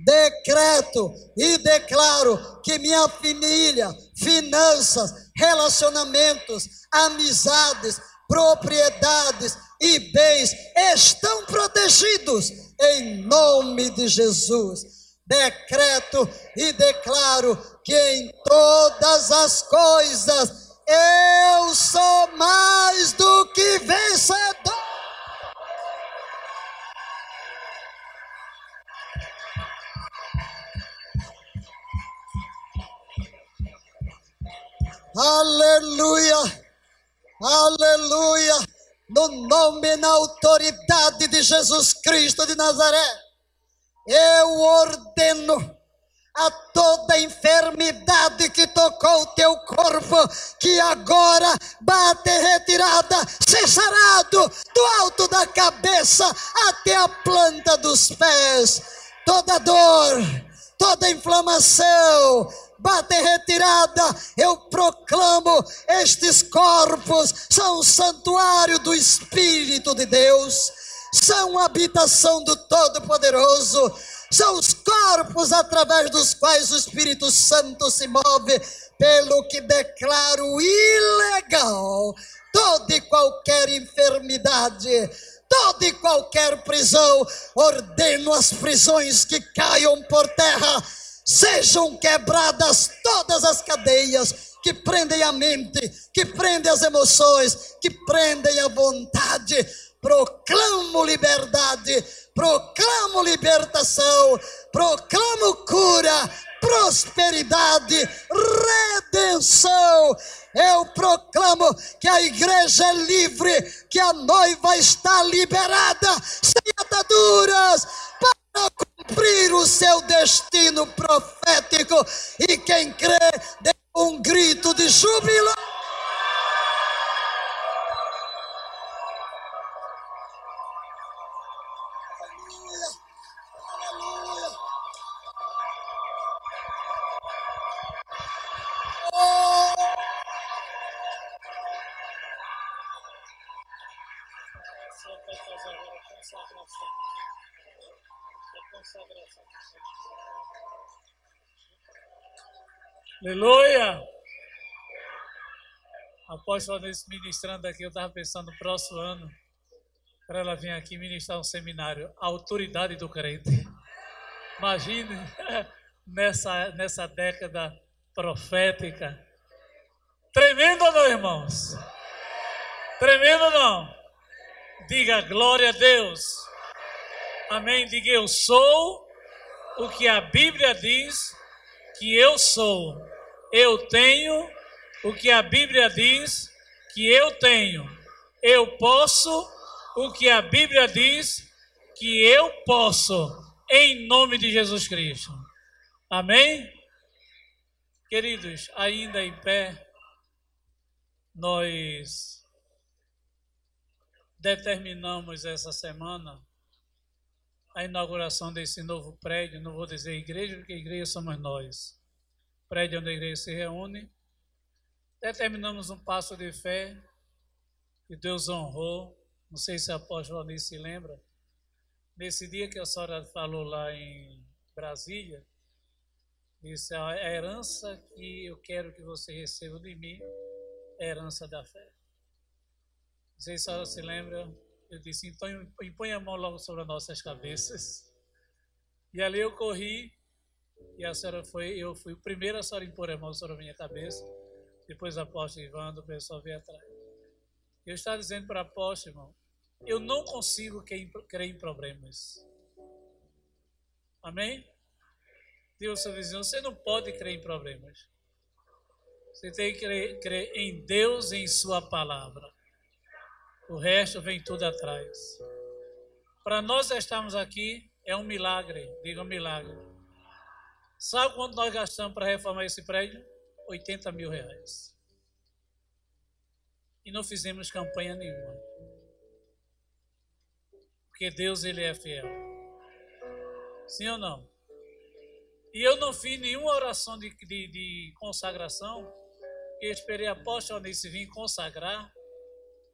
Decreto e declaro que minha família, finanças, relacionamentos, amizades, propriedades e bens estão protegidos em nome de Jesus. Decreto e declaro que em todas as coisas eu sou mais do que vencedor. Aleluia, aleluia, no nome e na autoridade de Jesus Cristo de Nazaré, eu ordeno enfermidade que tocou o teu corpo, que agora bate retirada, cessará do, do alto da cabeça até a planta dos pés, toda dor, toda inflamação, bate retirada, eu proclamo: estes corpos são o santuário do Espírito de Deus, são a habitação do Todo-Poderoso são os corpos através dos quais o Espírito Santo se move, pelo que declaro ilegal toda e qualquer enfermidade, toda e qualquer prisão, ordeno as prisões que caiam por terra, sejam quebradas todas as cadeias que prendem a mente, que prendem as emoções, que prendem a vontade. Proclamo liberdade proclamo libertação, proclamo cura, prosperidade, redenção. Eu proclamo que a igreja é livre, que a noiva está liberada, sem ataduras, para cumprir o seu destino profético. E quem crê, dê um grito de júbilo. Aleluia! Após fazer isso ministrando aqui, eu estava pensando no próximo ano, para ela vir aqui ministrar um seminário, Autoridade do Crente. Imagine *laughs* nessa, nessa década profética. Tremendo ou não, irmãos? Tremendo não? Diga glória a Deus. Amém. Diga eu sou o que a Bíblia diz que eu sou eu tenho o que a Bíblia diz que eu tenho. Eu posso o que a Bíblia diz que eu posso, em nome de Jesus Cristo. Amém? Queridos, ainda em pé, nós determinamos essa semana a inauguração desse novo prédio. Não vou dizer igreja, porque igreja somos nós prédio onde a igreja se reúne. Determinamos um passo de fé que Deus honrou. Não sei se a apóstolo Anice se lembra. Nesse dia que a senhora falou lá em Brasília, disse a herança que eu quero que você receba de mim é a herança da fé. Não sei se a senhora se lembra. Eu disse, então impõe a mão logo sobre as nossas cabeças. E ali eu corri e a senhora foi, eu fui o primeiro a senhora impor a mão sobre a minha cabeça. Depois a apóstolo Ivando, o pessoal veio atrás. Eu estava dizendo para a apóstolo, irmão, eu não consigo crer em problemas. Amém? Diga ao seu vizinho, você não pode crer em problemas. Você tem que crer, crer em Deus e em Sua palavra. O resto vem tudo atrás. Para nós estarmos aqui, é um milagre. Diga um milagre. Sabe quanto nós gastamos para reformar esse prédio? 80 mil reais. E não fizemos campanha nenhuma. Porque Deus ele é fiel. Sim ou não? E eu não fiz nenhuma oração de, de, de consagração, eu esperei a apóstolo Onice vir consagrar,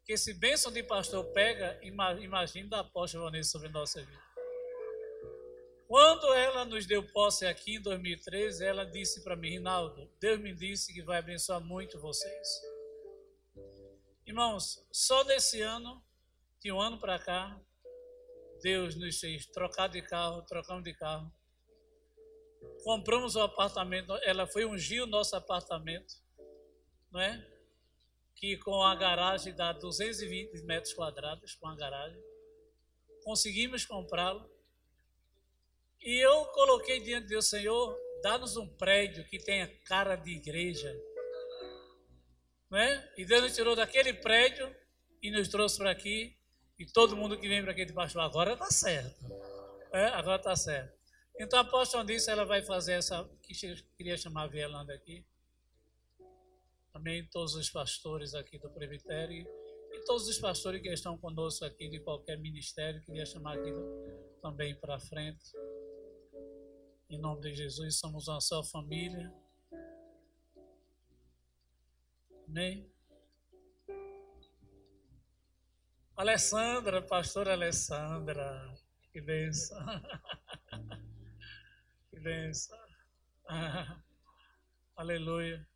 que esse bênção de pastor pega, imagine da apóstolo Onice sobre nossa vida. Quando ela nos deu posse aqui em 2013, ela disse para mim, Rinaldo, Deus me disse que vai abençoar muito vocês. Irmãos, só desse ano, de um ano para cá, Deus nos fez trocar de carro, trocamos de carro. Compramos o apartamento, ela foi ungir o nosso apartamento, não é? Que com a garagem dá 220 metros quadrados, com a garagem. Conseguimos comprá-lo. E eu coloquei diante de Deus, Senhor, dá-nos um prédio que tenha cara de igreja. Não é? E Deus nos tirou daquele prédio e nos trouxe para aqui. E todo mundo que vem para aqui debaixo agora está certo. É, agora está certo. Então a apóstola disse, ela vai fazer essa, que queria chamar a Vielanda aqui. Também todos os pastores aqui do presbitério e todos os pastores que estão conosco aqui de qualquer ministério, queria chamar aqui também para frente. Em nome de Jesus, somos uma só família. Amém? Alessandra, pastora Alessandra, que bênção. *laughs* Que bênção. *laughs* aleluia.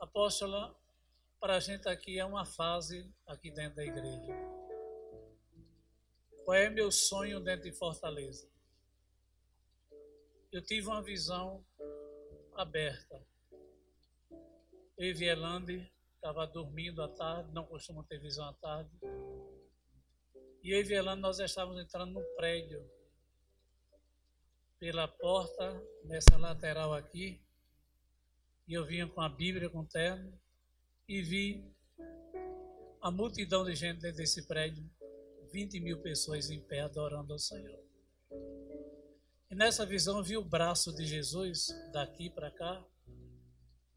Apóstola, para a gente aqui é uma fase aqui dentro da igreja. Qual é meu sonho dentro de Fortaleza? Eu tive uma visão aberta. Eu e Vielande estava dormindo à tarde, não costumo ter visão à tarde. E eu e Vielando, nós estávamos entrando no prédio. Pela porta, nessa lateral aqui. E eu vinha com a Bíblia, com o terno. E vi a multidão de gente dentro desse prédio. 20 mil pessoas em pé adorando ao Senhor. E nessa visão eu vi o braço de Jesus daqui para cá.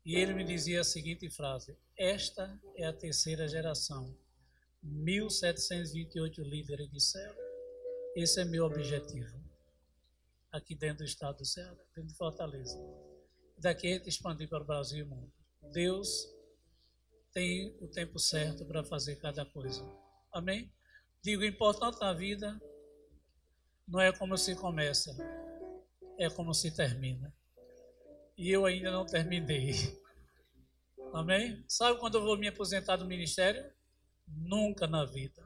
E ele me dizia a seguinte frase: Esta é a terceira geração 1.728 líderes de céu. Esse é meu objetivo. Aqui dentro do estado do Ceará, dentro de Fortaleza. Daqui a gente expandir para o Brasil e o mundo. Deus tem o tempo certo para fazer cada coisa. Amém? Digo, importante na vida não é como se começa, é como se termina. E eu ainda não terminei. Amém? Sabe quando eu vou me aposentar do ministério? Nunca na vida.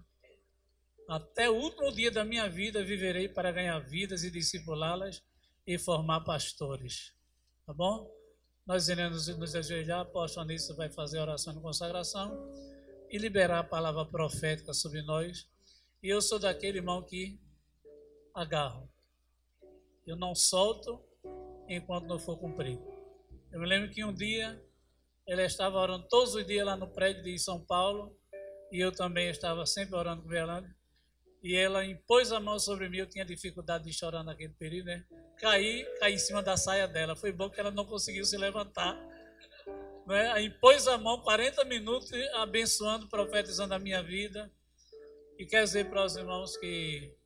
Até o último dia da minha vida viverei para ganhar vidas e discipulá-las e formar pastores. Tá bom? Nós iremos nos ajoelhar, a apóstolo Anísio vai fazer oração de consagração e liberar a palavra profética sobre nós. E eu sou daquele irmão que agarro. Eu não solto enquanto não for cumprido. Eu me lembro que um dia ele estava orando todos os dias lá no prédio de São Paulo e eu também estava sempre orando com ela. E ela impôs a mão sobre mim, eu tinha dificuldade de chorar naquele período, né? Caí, caí em cima da saia dela. Foi bom que ela não conseguiu se levantar. Né? Impôs a mão 40 minutos, abençoando, profetizando a minha vida. E quer dizer para os irmãos que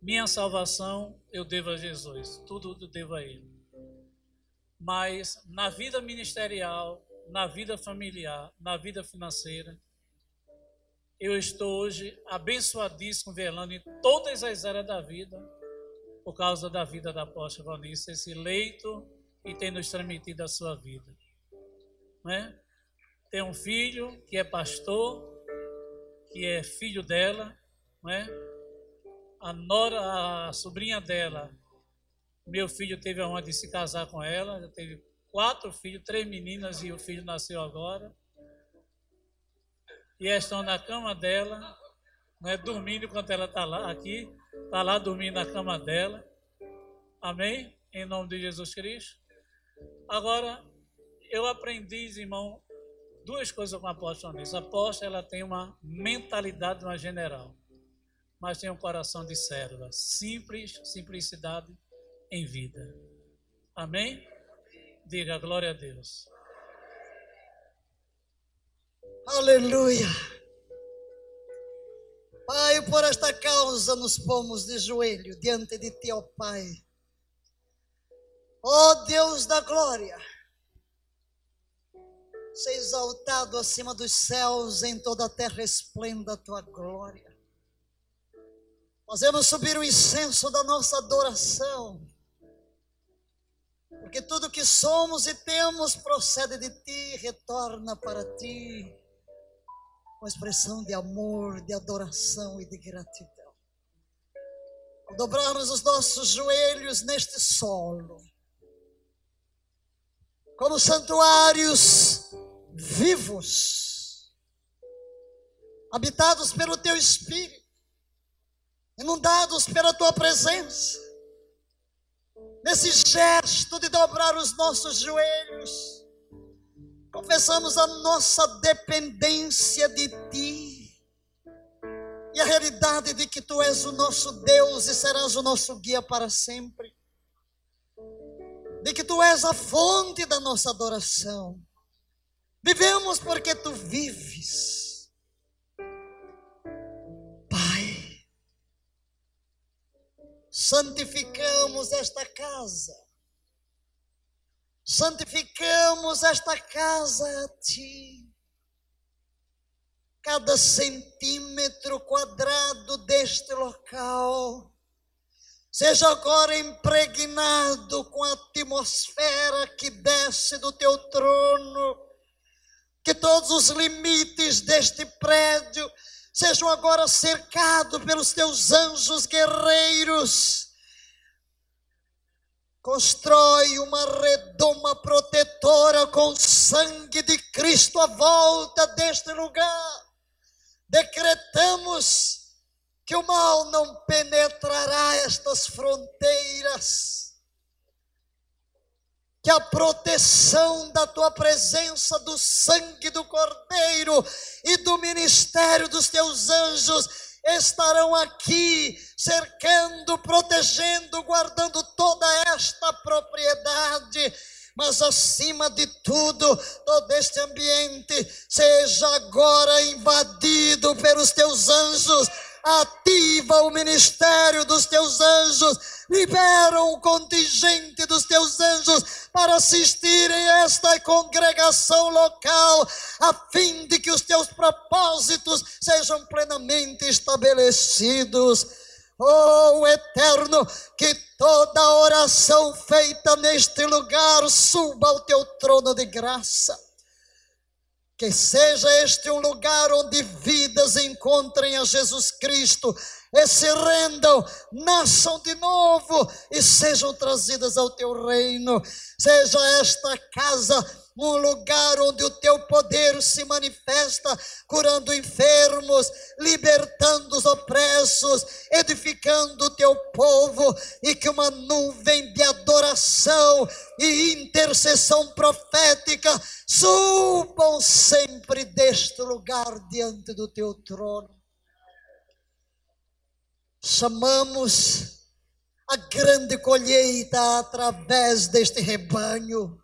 minha salvação eu devo a Jesus, tudo eu devo a Ele. Mas na vida ministerial, na vida familiar, na vida financeira, eu estou hoje abençoadíssimo, velando em todas as áreas da vida, por causa da vida da apóstola Valnice, esse leito e tem nos transmitido a sua vida. Não é? Tem um filho que é pastor, que é filho dela, não é? A nora, a sobrinha dela, meu filho teve a honra de se casar com ela, já teve quatro filhos, três meninas e o filho nasceu agora e estão na cama dela, né, dormindo enquanto ela está lá, aqui, está lá dormindo na cama dela. Amém? Em nome de Jesus Cristo. Agora, eu aprendi, irmão, duas coisas com a apóstola nisso. A apóstola, ela tem uma mentalidade de uma general, mas tem um coração de serva. Simples, simplicidade em vida. Amém? Diga glória a Deus. Aleluia. por esta causa nos pomos de joelho diante de Ti, ó Pai. Ó Deus da glória, seja exaltado acima dos céus, em toda a terra esplenda a Tua glória. Fazemos subir o incenso da nossa adoração, porque tudo que somos e temos procede de Ti, retorna para Ti uma expressão de amor, de adoração e de gratidão. Ao dobrarmos os nossos joelhos neste solo, como santuários vivos, habitados pelo Teu Espírito, inundados pela Tua presença, nesse gesto de dobrar os nossos joelhos, confessamos a nossa dependência de Ti e a realidade de que Tu és o nosso Deus e serás o nosso guia para sempre, de que Tu és a fonte da nossa adoração. Vivemos porque Tu vives. Pai, santificamos esta casa santificamos esta casa a Ti. Cada centímetro quadrado deste local seja agora impregnado com a atmosfera que desce do Teu trono, que todos os limites deste prédio sejam agora cercados pelos Teus anjos guerreiros Constrói uma redoma protetora com sangue de Cristo à volta deste lugar. Decretamos que o mal não penetrará estas fronteiras. Que a proteção da tua presença, do sangue do Cordeiro e do ministério dos teus anjos estarão aqui, cercando, protegendo, guardando toda esta propriedade. Mas acima de tudo, todo este ambiente seja agora invadido pelos teus anjos. Ativa o ministério dos teus anjos, libera o contingente dos teus anjos para assistirem a esta congregação local, a fim de que os teus propósitos sejam plenamente estabelecidos. Oh Eterno, que toda oração feita neste lugar suba ao teu trono de graça. Que seja este um lugar onde vidas encontrem a Jesus Cristo e se rendam, nasçam de novo e sejam trazidas ao teu reino. Seja esta casa um lugar onde o teu poder se manifesta, curando enfermos, libertando os opressos, edificando o teu povo, e que uma nuvem de adoração e intercessão profética subam sempre deste lugar diante do teu trono. Chamamos a grande colheita através deste rebanho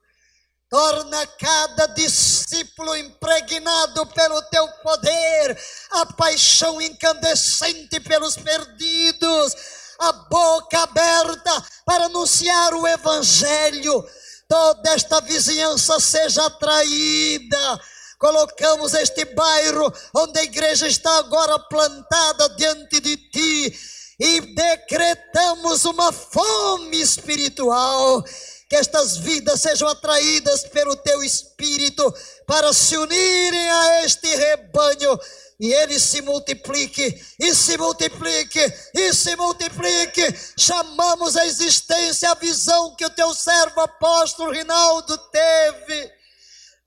Torna cada discípulo impregnado pelo teu poder, a paixão incandescente pelos perdidos, a boca aberta para anunciar o Evangelho. Toda esta vizinhança seja atraída. Colocamos este bairro onde a igreja está agora plantada diante de ti e decretamos uma fome espiritual que estas vidas sejam atraídas pelo teu espírito para se unirem a este rebanho e ele se multiplique, e se multiplique, e se multiplique. Chamamos a existência a visão que o teu servo apóstolo Rinaldo teve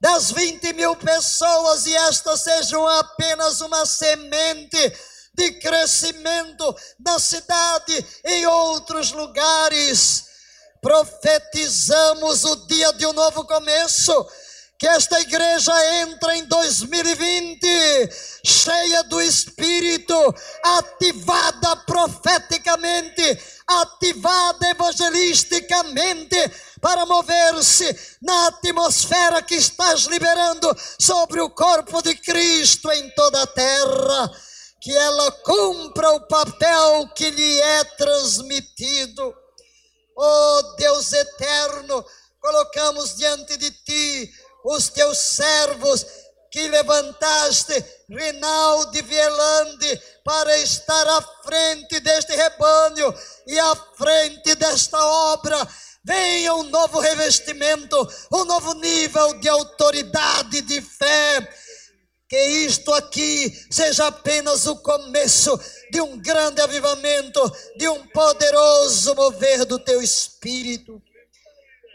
das 20 mil pessoas, e estas sejam apenas uma semente de crescimento na cidade em outros lugares profetizamos o dia de um novo começo. Que esta igreja entra em 2020 cheia do Espírito, ativada profeticamente, ativada evangelisticamente, para mover-se na atmosfera que estás liberando sobre o corpo de Cristo em toda a terra que ela cumpra o papel que lhe é transmitido. Oh Deus eterno, colocamos diante de ti os teus servos que levantaste, Rinaldi Vielande, para estar à frente deste rebanho e à frente desta obra. Venha um novo revestimento, um novo nível de autoridade, de fé. Que isto aqui seja apenas o começo de um grande avivamento, de um poderoso mover do teu espírito.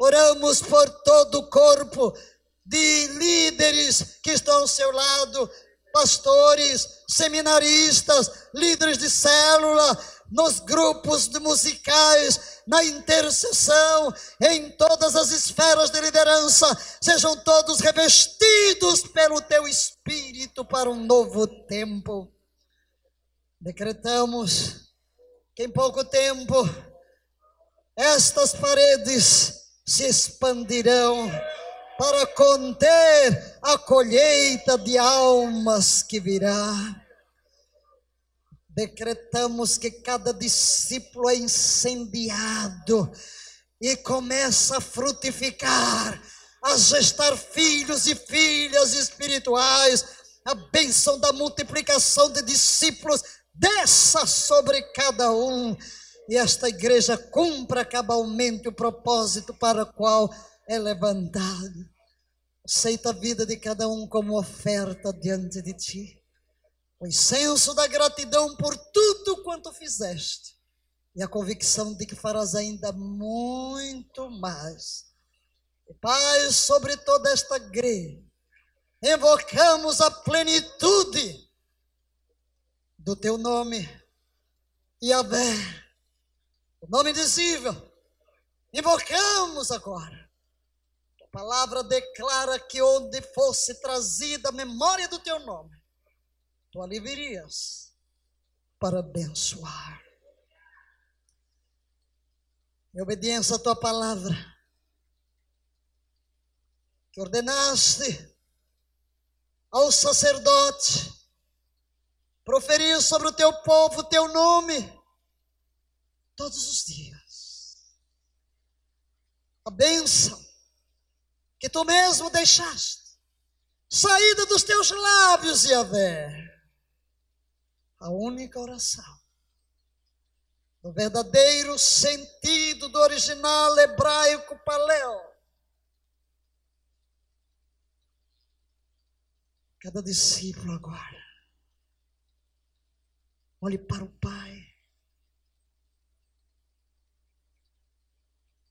Oramos por todo o corpo de líderes que estão ao seu lado, pastores, seminaristas, líderes de célula, nos grupos musicais, na intercessão, em todas as esferas de liderança, sejam todos revestidos pelo teu espírito para um novo tempo. Decretamos que em pouco tempo estas paredes se expandirão para conter a colheita de almas que virá. Decretamos que cada discípulo é incendiado e começa a frutificar, a gestar filhos e filhas espirituais. A bênção da multiplicação de discípulos desça sobre cada um e esta igreja cumpra cabalmente o propósito para o qual é levantado. Aceita a vida de cada um como oferta diante de ti. O incenso da gratidão por tudo quanto fizeste. E a convicção de que farás ainda muito mais. E, Pai, sobre toda esta igreja, invocamos a plenitude do teu nome, Yahvé, o nome indizível. Invocamos agora palavra declara que onde fosse trazida a memória do teu nome, tu ali virias para abençoar. Em obediência à tua palavra, que ordenaste ao sacerdote proferir sobre o teu povo o teu nome todos os dias. A bênção que tu mesmo deixaste, saída dos teus lábios, Yahvé. A única oração, do verdadeiro sentido do original hebraico paleo. Cada discípulo agora, olhe para o Pai.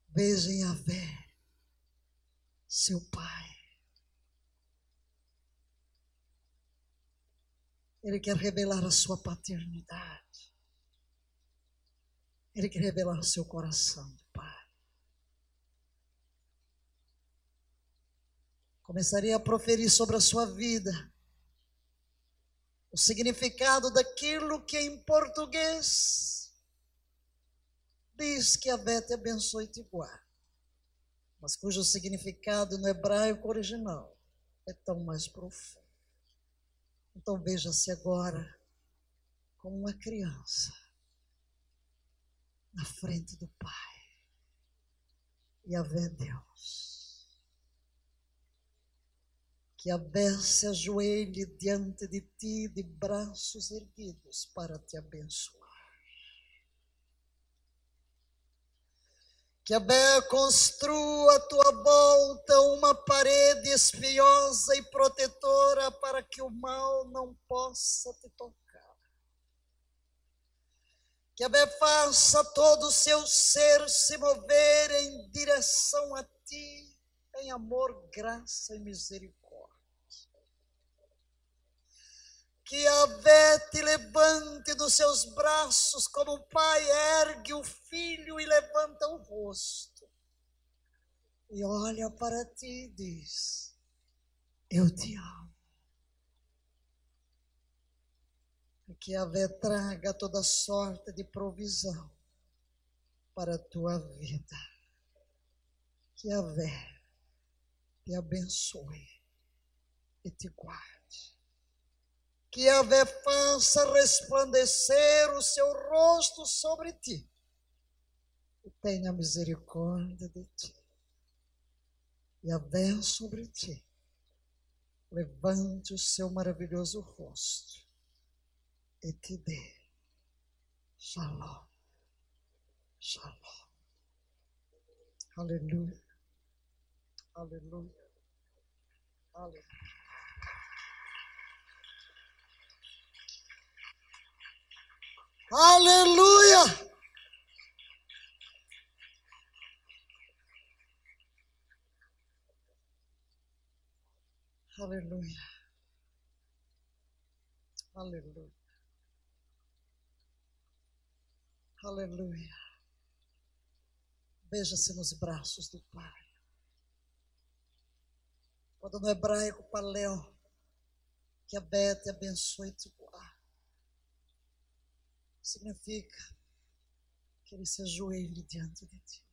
Veja em Yahvé seu Pai. Ele quer revelar a sua paternidade. Ele quer revelar o seu coração, Pai. Começaria a proferir sobre a sua vida o significado daquilo que em português diz que a Bé te abençoe te guarde mas cujo significado no hebraico original é tão mais profundo. Então veja-se agora como uma criança na frente do Pai. E a ver Deus. Que a Vé se ajoelhe diante de ti de braços erguidos para te abençoar. Que a Bé construa à tua volta uma parede espinhosa e protetora para que o mal não possa te tocar. Que a Bé faça todo o seu ser se mover em direção a ti, em amor, graça e misericórdia que a Vé te levante dos seus braços, como o pai ergue o filho e levanta o rosto. E olha para ti e diz: Eu te amo. E que a Vé traga toda sorte de provisão para a tua vida. Que a Vé te abençoe e te guarde que a Vé faça resplandecer o seu rosto sobre ti e tenha misericórdia de ti. E a Vé sobre ti levante o seu maravilhoso rosto e te dê shalom, shalom. Aleluia, aleluia, aleluia. Aleluia! Aleluia. Aleluia. Aleluia. Beija-se nos braços do Pai. Quando no hebraico paleo, que a Bete abençoe te guarde significa que ele se ajoelhe diante de ti.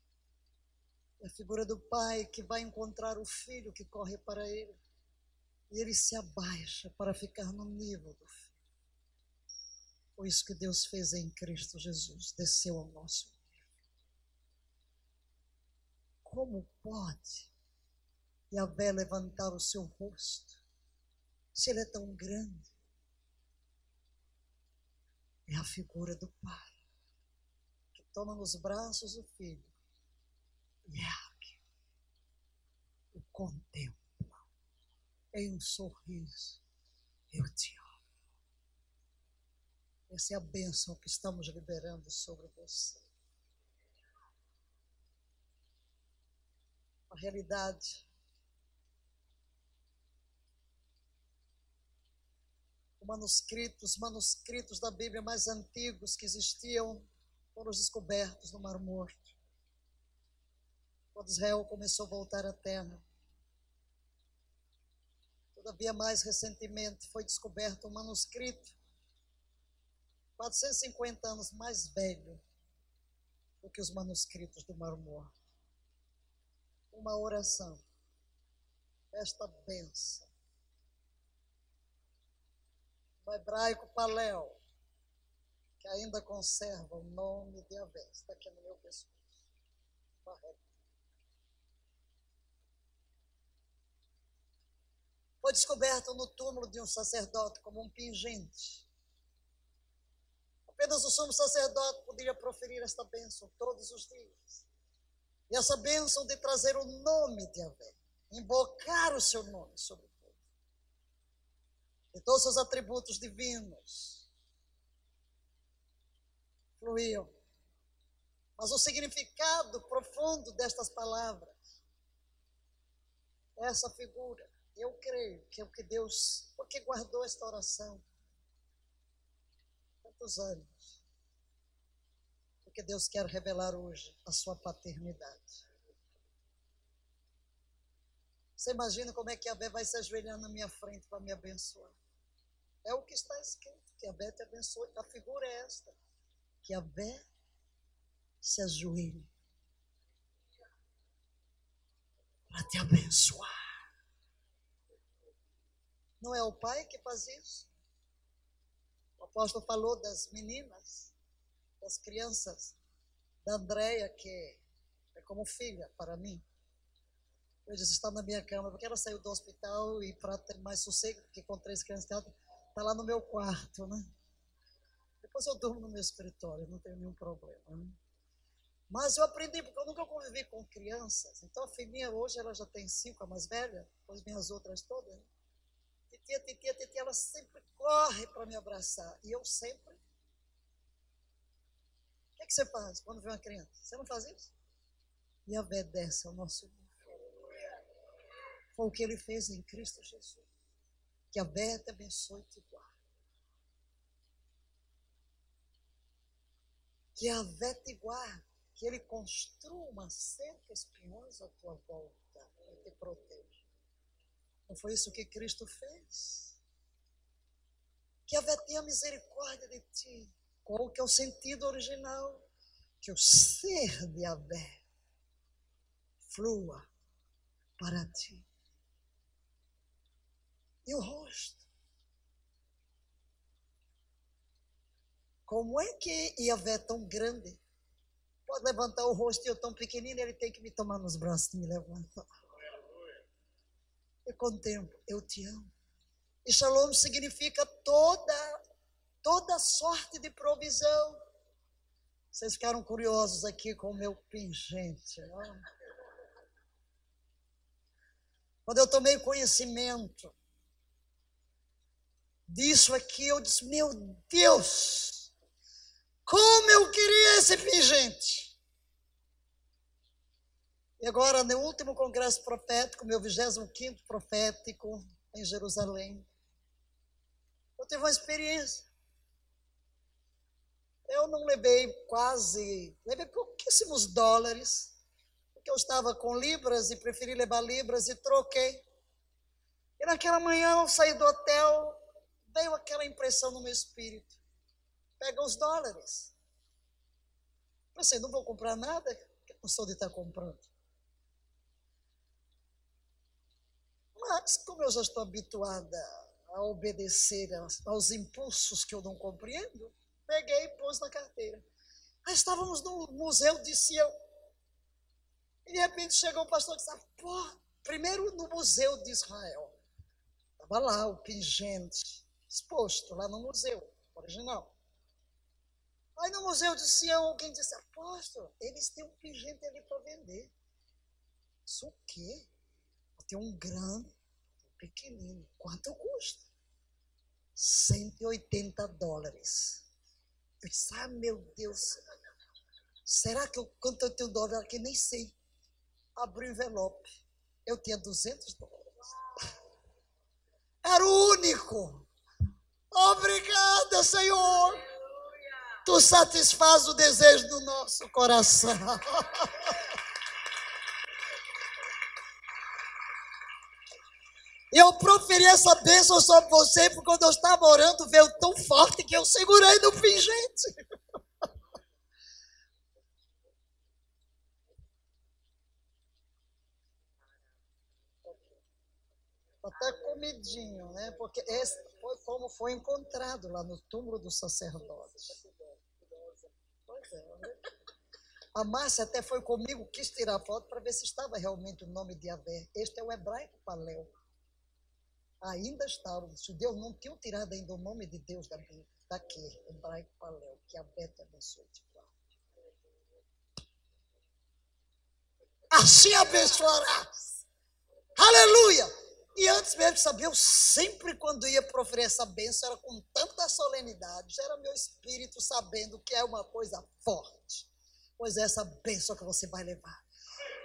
É a figura do pai que vai encontrar o filho que corre para ele. E ele se abaixa para ficar no nível do filho. Foi isso que Deus fez em Cristo Jesus, desceu ao nosso nível. Como pode Yahvé levantar o seu rosto se ele é tão grande? É a figura do Pai, que toma nos braços o Filho e ergue, o contempla em um sorriso. Eu te amo. Essa é a bênção que estamos liberando sobre você. A realidade manuscritos, manuscritos da Bíblia mais antigos que existiam foram descobertos no Mar Morto. Quando Israel começou a voltar à terra. Todavia, mais recentemente foi descoberto um manuscrito 450 anos mais velho do que os manuscritos do Mar Morto. Uma oração. Esta benção no hebraico paléu, que ainda conserva o nome de Avé. Está aqui no meu pescoço. Foi descoberto no túmulo de um sacerdote como um pingente. Apenas o sumo sacerdote poderia proferir esta bênção todos os dias. E essa bênção de trazer o nome de Avé, invocar o seu nome sobre e todos os atributos divinos fluíam. Mas o significado profundo destas palavras, essa figura, eu creio que é o que Deus, porque guardou esta oração tantos anos, porque Deus quer revelar hoje a sua paternidade. Você imagina como é que a Bé vai se ajoelhar na minha frente para me abençoar? É o que está escrito, que a Bé te abençoe. A figura é esta, que a Bé se ajoelhe para te abençoar. Não é o pai que faz isso? O apóstolo falou das meninas, das crianças, da Andréia, que é como filha para mim. Disse, está na minha cama, porque ela saiu do hospital e para ter mais sossego, porque com três crianças Está lá no meu quarto, né? Depois eu durmo no meu escritório, não tenho nenhum problema. Né? Mas eu aprendi, porque eu nunca convivi com crianças. Então a filhinha hoje ela já tem cinco, a mais velha, depois minhas outras todas. Né? Titia, titia, titia, ela sempre corre para me abraçar. E eu sempre. O que, é que você faz quando vê uma criança? Você não faz isso? E obedece ao nosso Foi o que ele fez em Cristo Jesus. Que a Bé te abençoe e te guarde. Que a Vé te guarde. Que ele construa uma cerca espinhosa à tua volta e te proteja. Não foi isso que Cristo fez? Que a Vé tenha misericórdia de ti. Qual que é o sentido original? Que o ser de Avé flua para ti e o rosto. Como é que Iavé é tão grande? Pode levantar o rosto e eu tão pequenino, ele tem que me tomar nos braços e me levantar. Eu contemplo, eu te amo. E shalom significa toda, toda sorte de provisão. Vocês ficaram curiosos aqui com o meu pingente, não? Quando eu tomei conhecimento disso aqui, eu disse: Meu Deus, como eu queria esse pingente. E agora, no último congresso profético, meu 25 profético, em Jerusalém, eu tive uma experiência. Eu não levei quase, levei pouquíssimos dólares, porque eu estava com libras e preferi levar libras e troquei. E naquela manhã eu saí do hotel, veio aquela impressão no meu espírito. Pega os dólares. Pensei, não vou comprar nada, não sou de estar comprando. Mas, como eu já estou habituada a obedecer aos impulsos que eu não compreendo, peguei e pus na carteira. Aí estávamos no Museu de Sião. E de repente chegou o pastor e disse: ah, Pô, primeiro no Museu de Israel. Estava lá o pingente exposto, lá no museu original. Aí no Museu de Sião, alguém disse: Apóstolo, eles têm um pingente ali para vender. Isso o quê? Tem um grande, um pequenino. Quanto custa? 180 dólares. Eu disse, ah, meu Deus, será que eu, quanto eu tenho dólar aqui? Nem sei. Abri o envelope. Eu tinha 200 dólares. Era o único. Obrigada, Senhor. Tu satisfaz o desejo do nosso coração. Eu proferi essa bênção sobre você, porque quando eu estava orando, veio tão forte que eu segurei no pingente. Até comidinho, né? Porque esse foi como foi encontrado lá no túmulo do sacerdote. Pois é. Né? A Márcia até foi comigo, quis tirar foto para ver se estava realmente o nome de Avé. Este é o hebraico Paléu ainda estavam, os judeus não tinham tirado ainda o nome de Deus da Bíblia, daqui, hebraico Paléu, que a Beta abençoe te Assim abençoarás. Aleluia! E antes mesmo de saber, eu sempre, quando ia proferir essa bênção, era com tanta solenidade, já era meu espírito sabendo que é uma coisa forte. Pois é essa bênção que você vai levar.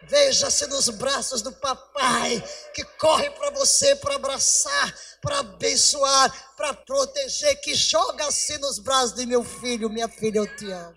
Veja-se nos braços do papai que corre para você para abraçar, para abençoar, para proteger, que joga-se nos braços de meu filho, minha filha, eu te amo.